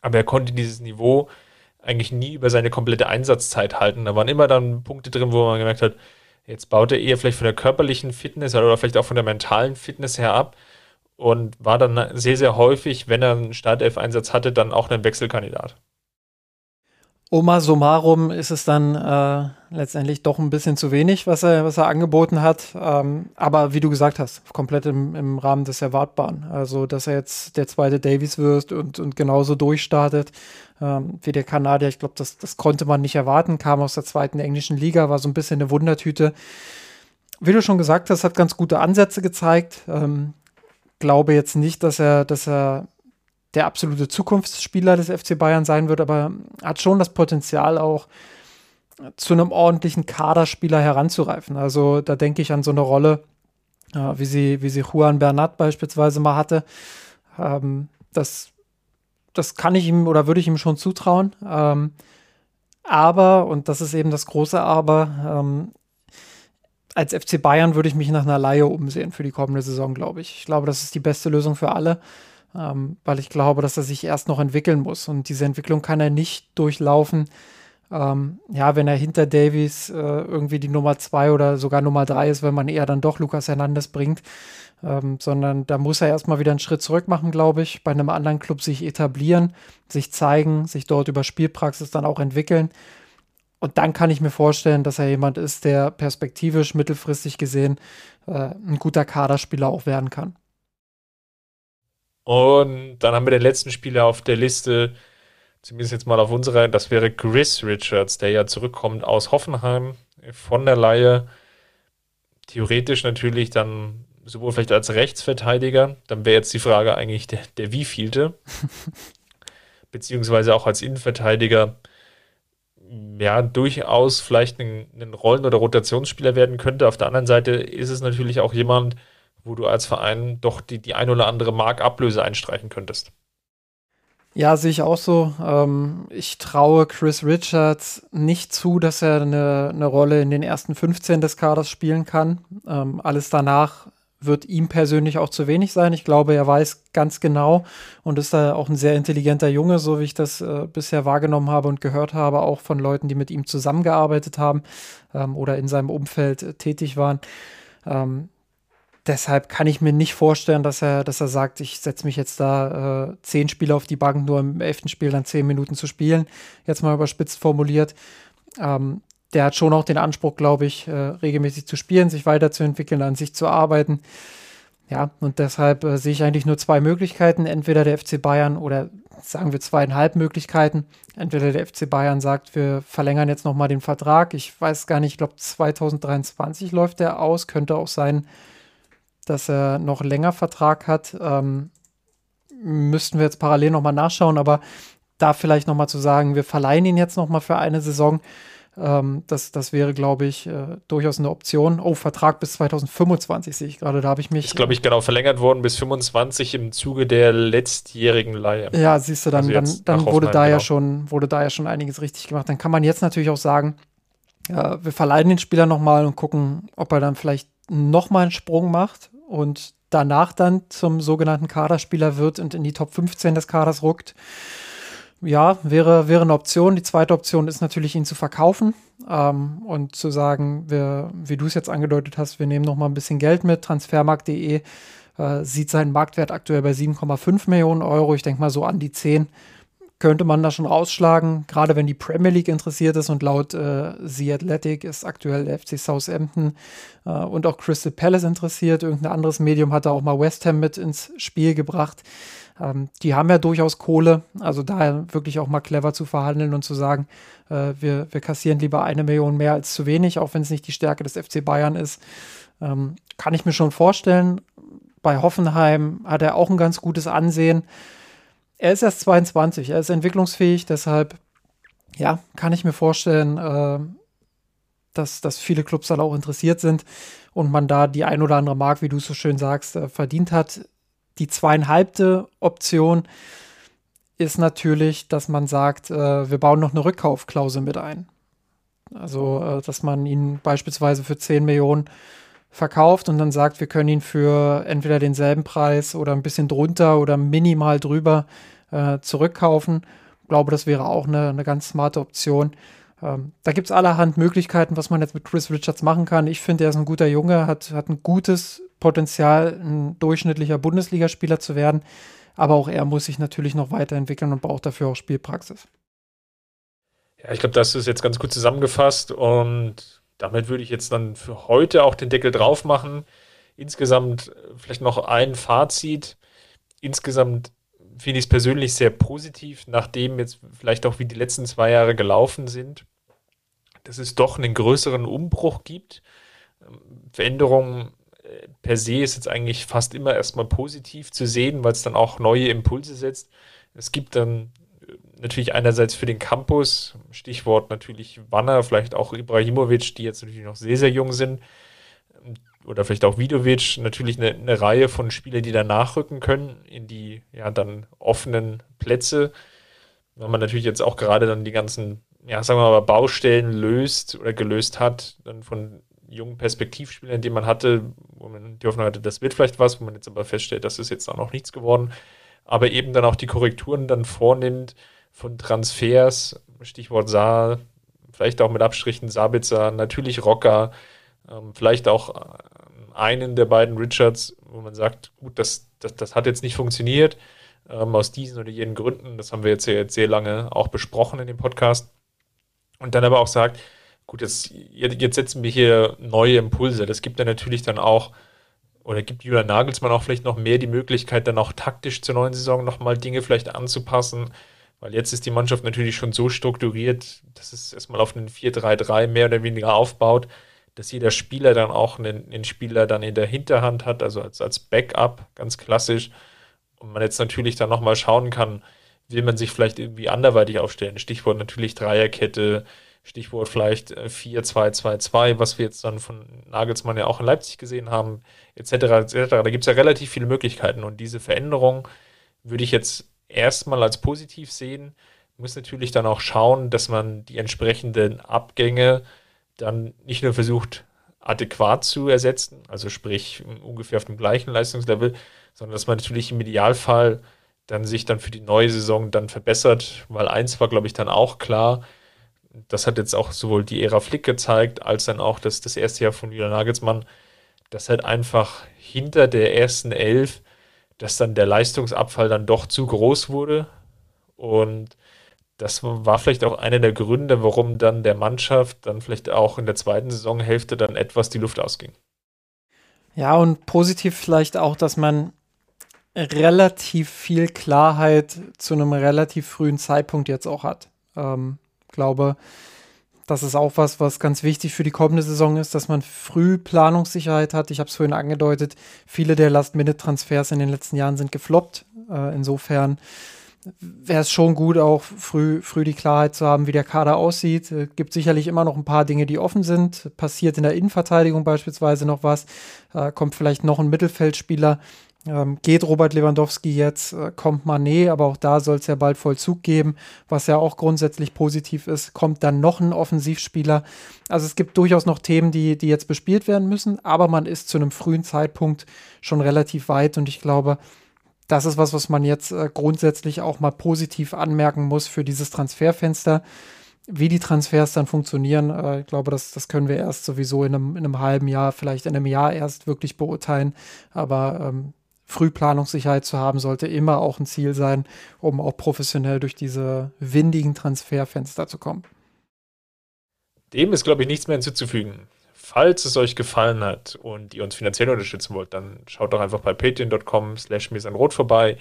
Aber er konnte dieses Niveau eigentlich nie über seine komplette Einsatzzeit halten. Da waren immer dann Punkte drin, wo man gemerkt hat, jetzt baut er eher vielleicht von der körperlichen Fitness oder vielleicht auch von der mentalen Fitness her ab und war dann sehr, sehr häufig, wenn er einen Startelf-Einsatz hatte, dann auch ein Wechselkandidat. Oma summarum ist es dann äh, letztendlich doch ein bisschen zu wenig, was er, was er angeboten hat. Ähm, aber wie du gesagt hast, komplett im, im Rahmen des Erwartbaren. Also, dass er jetzt der zweite Davies wird und, und genauso durchstartet ähm, wie der Kanadier. Ich glaube, das, das konnte man nicht erwarten. Kam aus der zweiten englischen Liga, war so ein bisschen eine Wundertüte. Wie du schon gesagt hast, hat ganz gute Ansätze gezeigt. Ähm, glaube jetzt nicht, dass er, dass er der absolute Zukunftsspieler des FC Bayern sein wird, aber hat schon das Potenzial auch zu einem ordentlichen Kaderspieler heranzureifen. Also da denke ich an so eine Rolle, äh, wie, sie, wie sie Juan Bernat beispielsweise mal hatte. Ähm, das, das kann ich ihm oder würde ich ihm schon zutrauen. Ähm, aber, und das ist eben das große Aber, ähm, als FC Bayern würde ich mich nach einer Laie umsehen für die kommende Saison, glaube ich. Ich glaube, das ist die beste Lösung für alle, ähm, weil ich glaube, dass er sich erst noch entwickeln muss. Und diese Entwicklung kann er nicht durchlaufen, ähm, ja, wenn er hinter Davies äh, irgendwie die Nummer zwei oder sogar Nummer drei ist, wenn man eher dann doch Lukas Hernandez bringt. Ähm, sondern da muss er erstmal wieder einen Schritt zurück machen, glaube ich, bei einem anderen Club sich etablieren, sich zeigen, sich dort über Spielpraxis dann auch entwickeln. Und dann kann ich mir vorstellen, dass er jemand ist, der perspektivisch mittelfristig gesehen äh, ein guter Kaderspieler auch werden kann. Und dann haben wir den letzten Spieler auf der Liste, zumindest jetzt mal auf unserer, das wäre Chris Richards, der ja zurückkommt aus Hoffenheim von der Laie. Theoretisch natürlich dann sowohl vielleicht als Rechtsverteidiger, dann wäre jetzt die Frage eigentlich der, der wievielte, beziehungsweise auch als Innenverteidiger ja, durchaus vielleicht ein, ein Rollen- oder Rotationsspieler werden könnte. Auf der anderen Seite ist es natürlich auch jemand, wo du als Verein doch die, die ein oder andere Mark Ablöse einstreichen könntest. Ja, sehe ich auch so. Ähm, ich traue Chris Richards nicht zu, dass er eine, eine Rolle in den ersten 15 des Kaders spielen kann. Ähm, alles danach wird ihm persönlich auch zu wenig sein. Ich glaube, er weiß ganz genau und ist da auch ein sehr intelligenter Junge, so wie ich das äh, bisher wahrgenommen habe und gehört habe, auch von Leuten, die mit ihm zusammengearbeitet haben ähm, oder in seinem Umfeld äh, tätig waren. Ähm, deshalb kann ich mir nicht vorstellen, dass er, dass er sagt, ich setze mich jetzt da äh, zehn Spiele auf die Bank, nur im elften Spiel dann zehn Minuten zu spielen. Jetzt mal überspitzt formuliert. Ähm, der hat schon auch den Anspruch, glaube ich, äh, regelmäßig zu spielen, sich weiterzuentwickeln, an sich zu arbeiten. Ja, und deshalb äh, sehe ich eigentlich nur zwei Möglichkeiten. Entweder der FC Bayern oder sagen wir zweieinhalb Möglichkeiten. Entweder der FC Bayern sagt, wir verlängern jetzt nochmal den Vertrag. Ich weiß gar nicht, ich glaube 2023 läuft der aus. Könnte auch sein, dass er noch länger Vertrag hat. Ähm, müssten wir jetzt parallel nochmal nachschauen, aber da vielleicht nochmal zu sagen, wir verleihen ihn jetzt nochmal für eine Saison ähm, das, das wäre, glaube ich, äh, durchaus eine Option. Oh, Vertrag bis 2025 sehe ich gerade. Da habe ich mich. Ist, glaube ich, genau verlängert worden bis 25 im Zuge der letztjährigen Leihe. Ja, siehst du, dann, also dann, dann wurde, da genau. ja schon, wurde da ja schon einiges richtig gemacht. Dann kann man jetzt natürlich auch sagen, ja, wir verleihen den Spieler nochmal und gucken, ob er dann vielleicht nochmal einen Sprung macht und danach dann zum sogenannten Kaderspieler wird und in die Top 15 des Kaders ruckt. Ja, wäre, wäre eine Option. Die zweite Option ist natürlich, ihn zu verkaufen ähm, und zu sagen, wir, wie du es jetzt angedeutet hast, wir nehmen noch mal ein bisschen Geld mit. Transfermarkt.de äh, sieht seinen Marktwert aktuell bei 7,5 Millionen Euro. Ich denke mal so an die 10 könnte man da schon rausschlagen, gerade wenn die Premier League interessiert ist und laut äh, The Athletic ist aktuell der FC Southampton äh, und auch Crystal Palace interessiert. Irgendein anderes Medium hat da auch mal West Ham mit ins Spiel gebracht. Ähm, die haben ja durchaus Kohle, also daher wirklich auch mal clever zu verhandeln und zu sagen, äh, wir, wir kassieren lieber eine Million mehr als zu wenig, auch wenn es nicht die Stärke des FC Bayern ist. Ähm, kann ich mir schon vorstellen. Bei Hoffenheim hat er auch ein ganz gutes Ansehen er ist erst 22, er ist entwicklungsfähig, deshalb ja, kann ich mir vorstellen, äh, dass, dass viele Clubs dann auch interessiert sind und man da die ein oder andere Mark, wie du so schön sagst, äh, verdient hat. Die zweieinhalbte Option ist natürlich, dass man sagt, äh, wir bauen noch eine Rückkaufklausel mit ein. Also, äh, dass man ihn beispielsweise für 10 Millionen verkauft und dann sagt, wir können ihn für entweder denselben Preis oder ein bisschen drunter oder minimal drüber äh, zurückkaufen. Ich glaube, das wäre auch eine, eine ganz smarte Option. Ähm, da gibt es allerhand Möglichkeiten, was man jetzt mit Chris Richards machen kann. Ich finde, er ist ein guter Junge, hat, hat ein gutes Potenzial, ein durchschnittlicher Bundesligaspieler zu werden. Aber auch er muss sich natürlich noch weiterentwickeln und braucht dafür auch Spielpraxis. Ja, ich glaube, das ist jetzt ganz gut zusammengefasst und damit würde ich jetzt dann für heute auch den Deckel drauf machen. Insgesamt äh, vielleicht noch ein Fazit. Insgesamt finde ich es persönlich sehr positiv, nachdem jetzt vielleicht auch wie die letzten zwei Jahre gelaufen sind, dass es doch einen größeren Umbruch gibt. Ähm, Veränderungen äh, per se ist jetzt eigentlich fast immer erstmal positiv zu sehen, weil es dann auch neue Impulse setzt. Es gibt dann natürlich einerseits für den Campus, Stichwort natürlich Wanner, vielleicht auch Ibrahimovic, die jetzt natürlich noch sehr, sehr jung sind, oder vielleicht auch Vidovic, natürlich eine, eine Reihe von Spielern, die da nachrücken können in die ja dann offenen Plätze. Wenn man natürlich jetzt auch gerade dann die ganzen, ja, sagen wir mal, Baustellen löst oder gelöst hat, dann von jungen Perspektivspielern, die man hatte, wo man die Hoffnung hatte, das wird vielleicht was, wo man jetzt aber feststellt, das ist jetzt auch noch nichts geworden, aber eben dann auch die Korrekturen dann vornimmt, von Transfers, Stichwort Saar, vielleicht auch mit Abstrichen Sabitzer, natürlich Rocker, ähm, vielleicht auch äh, einen der beiden Richards, wo man sagt, gut, das, das, das hat jetzt nicht funktioniert, ähm, aus diesen oder jenen Gründen, das haben wir jetzt, jetzt sehr lange auch besprochen in dem Podcast. Und dann aber auch sagt, gut, jetzt, jetzt setzen wir hier neue Impulse. Das gibt dann natürlich dann auch, oder gibt Julian Nagelsmann auch vielleicht noch mehr die Möglichkeit, dann auch taktisch zur neuen Saison nochmal Dinge vielleicht anzupassen, weil jetzt ist die Mannschaft natürlich schon so strukturiert, dass es erstmal auf einen 4-3-3 mehr oder weniger aufbaut, dass jeder Spieler dann auch einen, einen, Spieler dann in der Hinterhand hat, also als, als Backup, ganz klassisch. Und man jetzt natürlich dann nochmal schauen kann, will man sich vielleicht irgendwie anderweitig aufstellen. Stichwort natürlich Dreierkette, Stichwort vielleicht 4-2-2-2, äh, was wir jetzt dann von Nagelsmann ja auch in Leipzig gesehen haben, etc. etc. Da gibt es ja relativ viele Möglichkeiten und diese Veränderung würde ich jetzt erstmal als positiv sehen. Muss natürlich dann auch schauen, dass man die entsprechenden Abgänge dann nicht nur versucht, adäquat zu ersetzen, also sprich ungefähr auf dem gleichen Leistungslevel, sondern dass man natürlich im Idealfall dann sich dann für die neue Saison dann verbessert, weil eins war, glaube ich, dann auch klar, das hat jetzt auch sowohl die Ära Flick gezeigt, als dann auch das, das erste Jahr von Julian Nagelsmann, dass halt einfach hinter der ersten Elf dass dann der Leistungsabfall dann doch zu groß wurde. Und das war vielleicht auch einer der Gründe, warum dann der Mannschaft dann vielleicht auch in der zweiten Saisonhälfte dann etwas die Luft ausging. Ja, und positiv vielleicht auch, dass man relativ viel Klarheit zu einem relativ frühen Zeitpunkt jetzt auch hat. Ähm, glaube, das ist auch was, was ganz wichtig für die kommende Saison ist, dass man früh Planungssicherheit hat. Ich habe es vorhin angedeutet, viele der Last-Minute-Transfers in den letzten Jahren sind gefloppt. Äh, insofern wäre es schon gut, auch früh, früh die Klarheit zu haben, wie der Kader aussieht. Es gibt sicherlich immer noch ein paar Dinge, die offen sind. Passiert in der Innenverteidigung beispielsweise noch was. Äh, kommt vielleicht noch ein Mittelfeldspieler, ähm, geht Robert Lewandowski jetzt, äh, kommt Manet, aber auch da soll es ja bald Vollzug geben, was ja auch grundsätzlich positiv ist. Kommt dann noch ein Offensivspieler. Also es gibt durchaus noch Themen, die, die jetzt bespielt werden müssen, aber man ist zu einem frühen Zeitpunkt schon relativ weit und ich glaube, das ist was, was man jetzt äh, grundsätzlich auch mal positiv anmerken muss für dieses Transferfenster. Wie die Transfers dann funktionieren, äh, ich glaube, das, das können wir erst sowieso in einem, in einem halben Jahr, vielleicht in einem Jahr erst wirklich beurteilen. Aber ähm, Frühplanungssicherheit zu haben, sollte immer auch ein Ziel sein, um auch professionell durch diese windigen Transferfenster zu kommen. Dem ist, glaube ich, nichts mehr hinzuzufügen. Falls es euch gefallen hat und ihr uns finanziell unterstützen wollt, dann schaut doch einfach bei patreon.com slash rot vorbei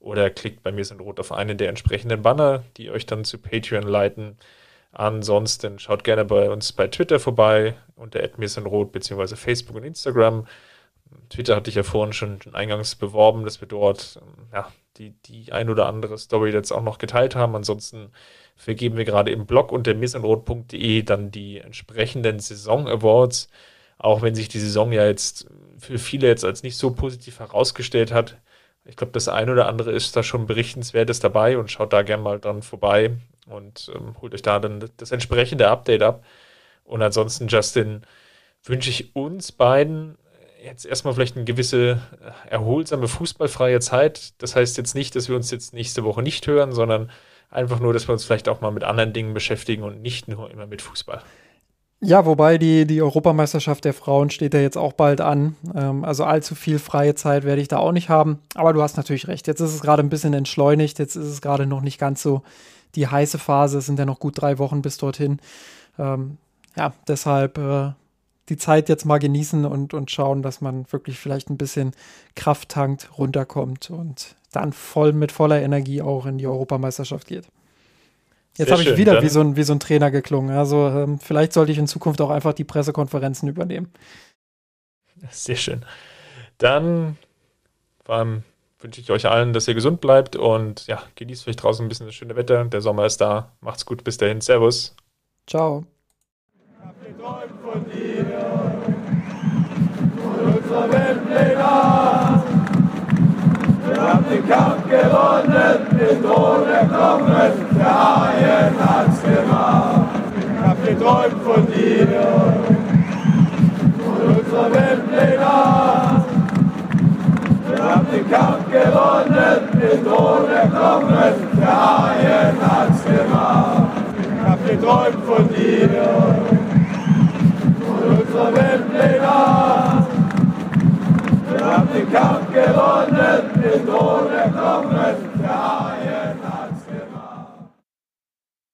oder klickt bei rot auf einen der entsprechenden Banner, die euch dann zu Patreon leiten. Ansonsten schaut gerne bei uns bei Twitter vorbei unter rot bzw. Facebook und Instagram. Twitter hatte ich ja vorhin schon eingangs beworben, dass wir dort ja, die, die ein oder andere Story jetzt auch noch geteilt haben. Ansonsten vergeben wir gerade im Blog unter missenrot.de dann die entsprechenden Saison Awards. Auch wenn sich die Saison ja jetzt für viele jetzt als nicht so positiv herausgestellt hat. Ich glaube, das ein oder andere ist da schon berichtenswertes dabei und schaut da gerne mal dran vorbei und ähm, holt euch da dann das entsprechende Update ab. Und ansonsten, Justin, wünsche ich uns beiden jetzt erstmal vielleicht eine gewisse äh, erholsame fußballfreie Zeit. Das heißt jetzt nicht, dass wir uns jetzt nächste Woche nicht hören, sondern einfach nur, dass wir uns vielleicht auch mal mit anderen Dingen beschäftigen und nicht nur immer mit Fußball. Ja, wobei die, die Europameisterschaft der Frauen steht ja jetzt auch bald an. Ähm, also allzu viel freie Zeit werde ich da auch nicht haben. Aber du hast natürlich recht. Jetzt ist es gerade ein bisschen entschleunigt. Jetzt ist es gerade noch nicht ganz so die heiße Phase. Es sind ja noch gut drei Wochen bis dorthin. Ähm, ja, deshalb äh, die Zeit jetzt mal genießen und, und schauen, dass man wirklich vielleicht ein bisschen Kraft tankt, runterkommt und dann voll mit voller Energie auch in die Europameisterschaft geht. Jetzt habe ich wieder wie so, ein, wie so ein Trainer geklungen. Also ähm, vielleicht sollte ich in Zukunft auch einfach die Pressekonferenzen übernehmen. Sehr schön. Dann ähm, wünsche ich euch allen, dass ihr gesund bleibt und ja, genießt vielleicht draußen ein bisschen das schöne Wetter. Der Sommer ist da. Macht's gut. Bis dahin. Servus. Ciao. Unserer Weltpläne. Wir haben den Kampf gewonnen, den Thron erklommen, der Haien hat's gemacht. Ich hab geträumt von dir, von unserer Weltpläne. Wir haben den Kampf gewonnen, den Thron erklommen, der Haien hat's gemacht. Ich hab geträumt von dir unserer Weltpläne. Wir haben den Kampf gewonnen, mit ohne Kommen der ARD.